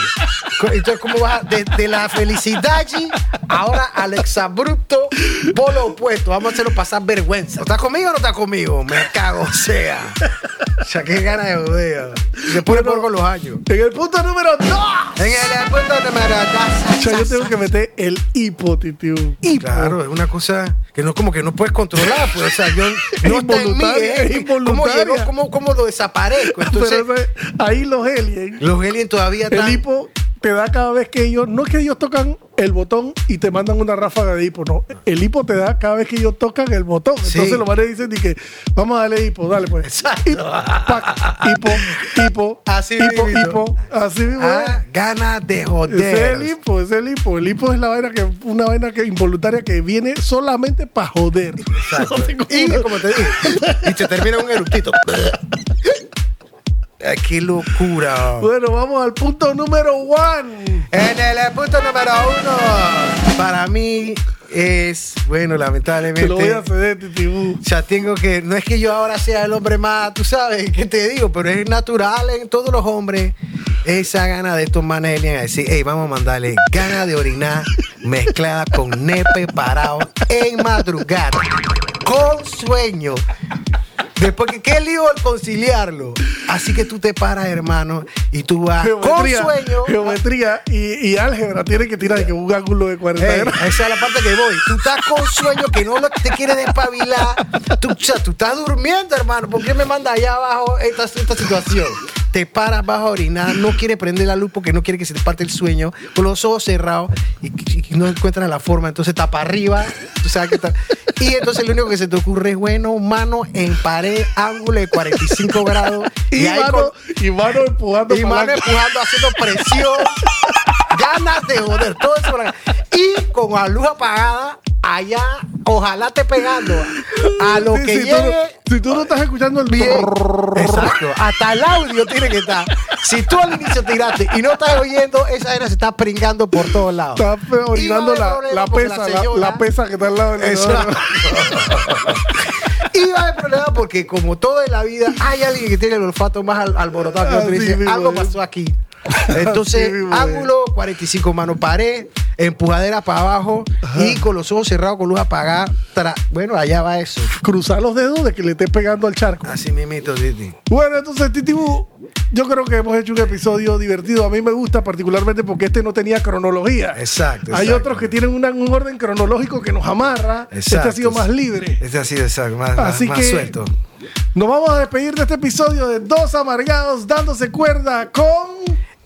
[SPEAKER 2] Entonces, ¿cómo vas a- de, de la felicidad allí, ahora al exabrupto polo opuesto? Vamos a hacerlo pasar vergüenza. ¿Estás conmigo o no estás conmigo? Me cago, o sea. O sea, qué ganas de joder. Después le pongo los años.
[SPEAKER 1] En el punto número 2.
[SPEAKER 2] En el punto número dos.
[SPEAKER 1] Cha, yo tengo que meter el hipo, titio. Hipo.
[SPEAKER 2] Claro, es una cosa que no como que no puedes controlar, pues, o sea, yo no está en mí,
[SPEAKER 1] involuntaria, es
[SPEAKER 2] ¿Cómo
[SPEAKER 1] involuntaria.
[SPEAKER 2] llegó? ¿Cómo, cómo lo desaparezco? Entonces,
[SPEAKER 1] Pero ese- ahí los aliens.
[SPEAKER 2] los aliens todavía
[SPEAKER 1] El
[SPEAKER 2] están...
[SPEAKER 1] hipo te da cada vez que ellos, no es que ellos tocan el botón y te mandan una ráfaga de hipo, no. El hipo te da cada vez que ellos tocan el botón.
[SPEAKER 2] Sí.
[SPEAKER 1] Entonces los manes dicen, di que, vamos a darle hipo, dale pues.
[SPEAKER 2] Exacto.
[SPEAKER 1] Hipo, pac, hipo, hipo,
[SPEAKER 2] Así
[SPEAKER 1] hipo,
[SPEAKER 2] mismito.
[SPEAKER 1] hipo, así mismo.
[SPEAKER 2] Ah, ganas de
[SPEAKER 1] Ese es
[SPEAKER 2] joder.
[SPEAKER 1] el hipo, ese es el hipo. El hipo es la vaina que, una vaina que involuntaria que viene solamente para joder.
[SPEAKER 2] Exacto.
[SPEAKER 1] No
[SPEAKER 2] Y como te dije, y te termina un eructito. Ay, ¡Qué locura!
[SPEAKER 1] Bueno, vamos al punto número one.
[SPEAKER 2] En el punto número uno, para mí es, bueno, lamentablemente.
[SPEAKER 1] Te lo voy a ceder, Titibú.
[SPEAKER 2] Sea, tengo que, no es que yo ahora sea el hombre más, tú sabes, ¿qué te digo? Pero es natural en todos los hombres esa gana de estos manes a decir, hey, vamos a mandarle gana de orinar mezclada con nepe parado en madrugada, con sueño. Después que qué lío el conciliarlo. Así que tú te paras, hermano, y tú vas
[SPEAKER 1] Geometría,
[SPEAKER 2] con sueño.
[SPEAKER 1] geometría y, y álgebra tiene que tirar de que un ángulo de 40
[SPEAKER 2] Ey,
[SPEAKER 1] grados.
[SPEAKER 2] esa es la parte que voy. Tú estás con sueño que no lo- te quieres despabilar. Tú, o sea, tú estás durmiendo, hermano. ¿Por qué me manda allá abajo esta, esta situación? Te paras, vas a orinar, no quieres prender la luz porque no quiere que se te parte el sueño, con los ojos cerrados y, y- y no encuentras la forma. Entonces para arriba, tú sabes que está. Y entonces lo único que se te ocurre es, bueno, mano en pared, ángulo de 45 grados.
[SPEAKER 1] Y,
[SPEAKER 2] ahí
[SPEAKER 1] mano,
[SPEAKER 2] con-
[SPEAKER 1] y mano empujando
[SPEAKER 2] y mano empujando, haciendo presión. ganas de joder, todo eso. por acá. Y con la luz apagada, allá, ojalá te pegando a lo
[SPEAKER 1] Sí,
[SPEAKER 2] que
[SPEAKER 1] si, tú no,
[SPEAKER 2] llegue.
[SPEAKER 1] si tú no estás escuchando el
[SPEAKER 2] Bien. Exacto. Hasta el audio tiene que estar. Si tú al inicio tiraste y no estás oyendo, esa era se está pringando por todos lados.
[SPEAKER 1] Estás pe- orinando la, pesa,
[SPEAKER 2] la
[SPEAKER 1] la,
[SPEAKER 2] señora-
[SPEAKER 1] la pesa que está al lado del
[SPEAKER 2] Exacto. Y va a haber problema porque como todo en la vida hay alguien que tiene el olfato más al- alborotado que otro y dice, algo pasó aquí. Entonces, ángulo, 45 manos pared, empujadera para abajo y con los ojos cerrados, con luz apagada. tra- bueno, allá va eso.
[SPEAKER 1] Cruzar los dedos de que le estés pegando al charco.
[SPEAKER 2] Así mismito, Titi.
[SPEAKER 1] Bueno, entonces, Titibu, yo creo que hemos hecho un episodio divertido. A mí me gusta particularmente porque este no tenía cronología.
[SPEAKER 2] Exacto,
[SPEAKER 1] Hay
[SPEAKER 2] exacto.
[SPEAKER 1] otros que tienen una- un orden cronológico que nos amarra. Este ha
[SPEAKER 2] Exacto.
[SPEAKER 1] sido más libre.
[SPEAKER 2] Este ha sido exacto, más, más-
[SPEAKER 1] Así
[SPEAKER 2] más
[SPEAKER 1] que
[SPEAKER 2] suelto.
[SPEAKER 1] nos vamos a despedir de este episodio de Dos Amargados dándose cuerda con...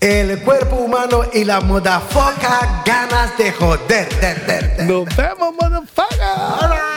[SPEAKER 2] El cuerpo humano y la modafoca ganas de joder. De, de, de.
[SPEAKER 1] Nos vemos, modafoca.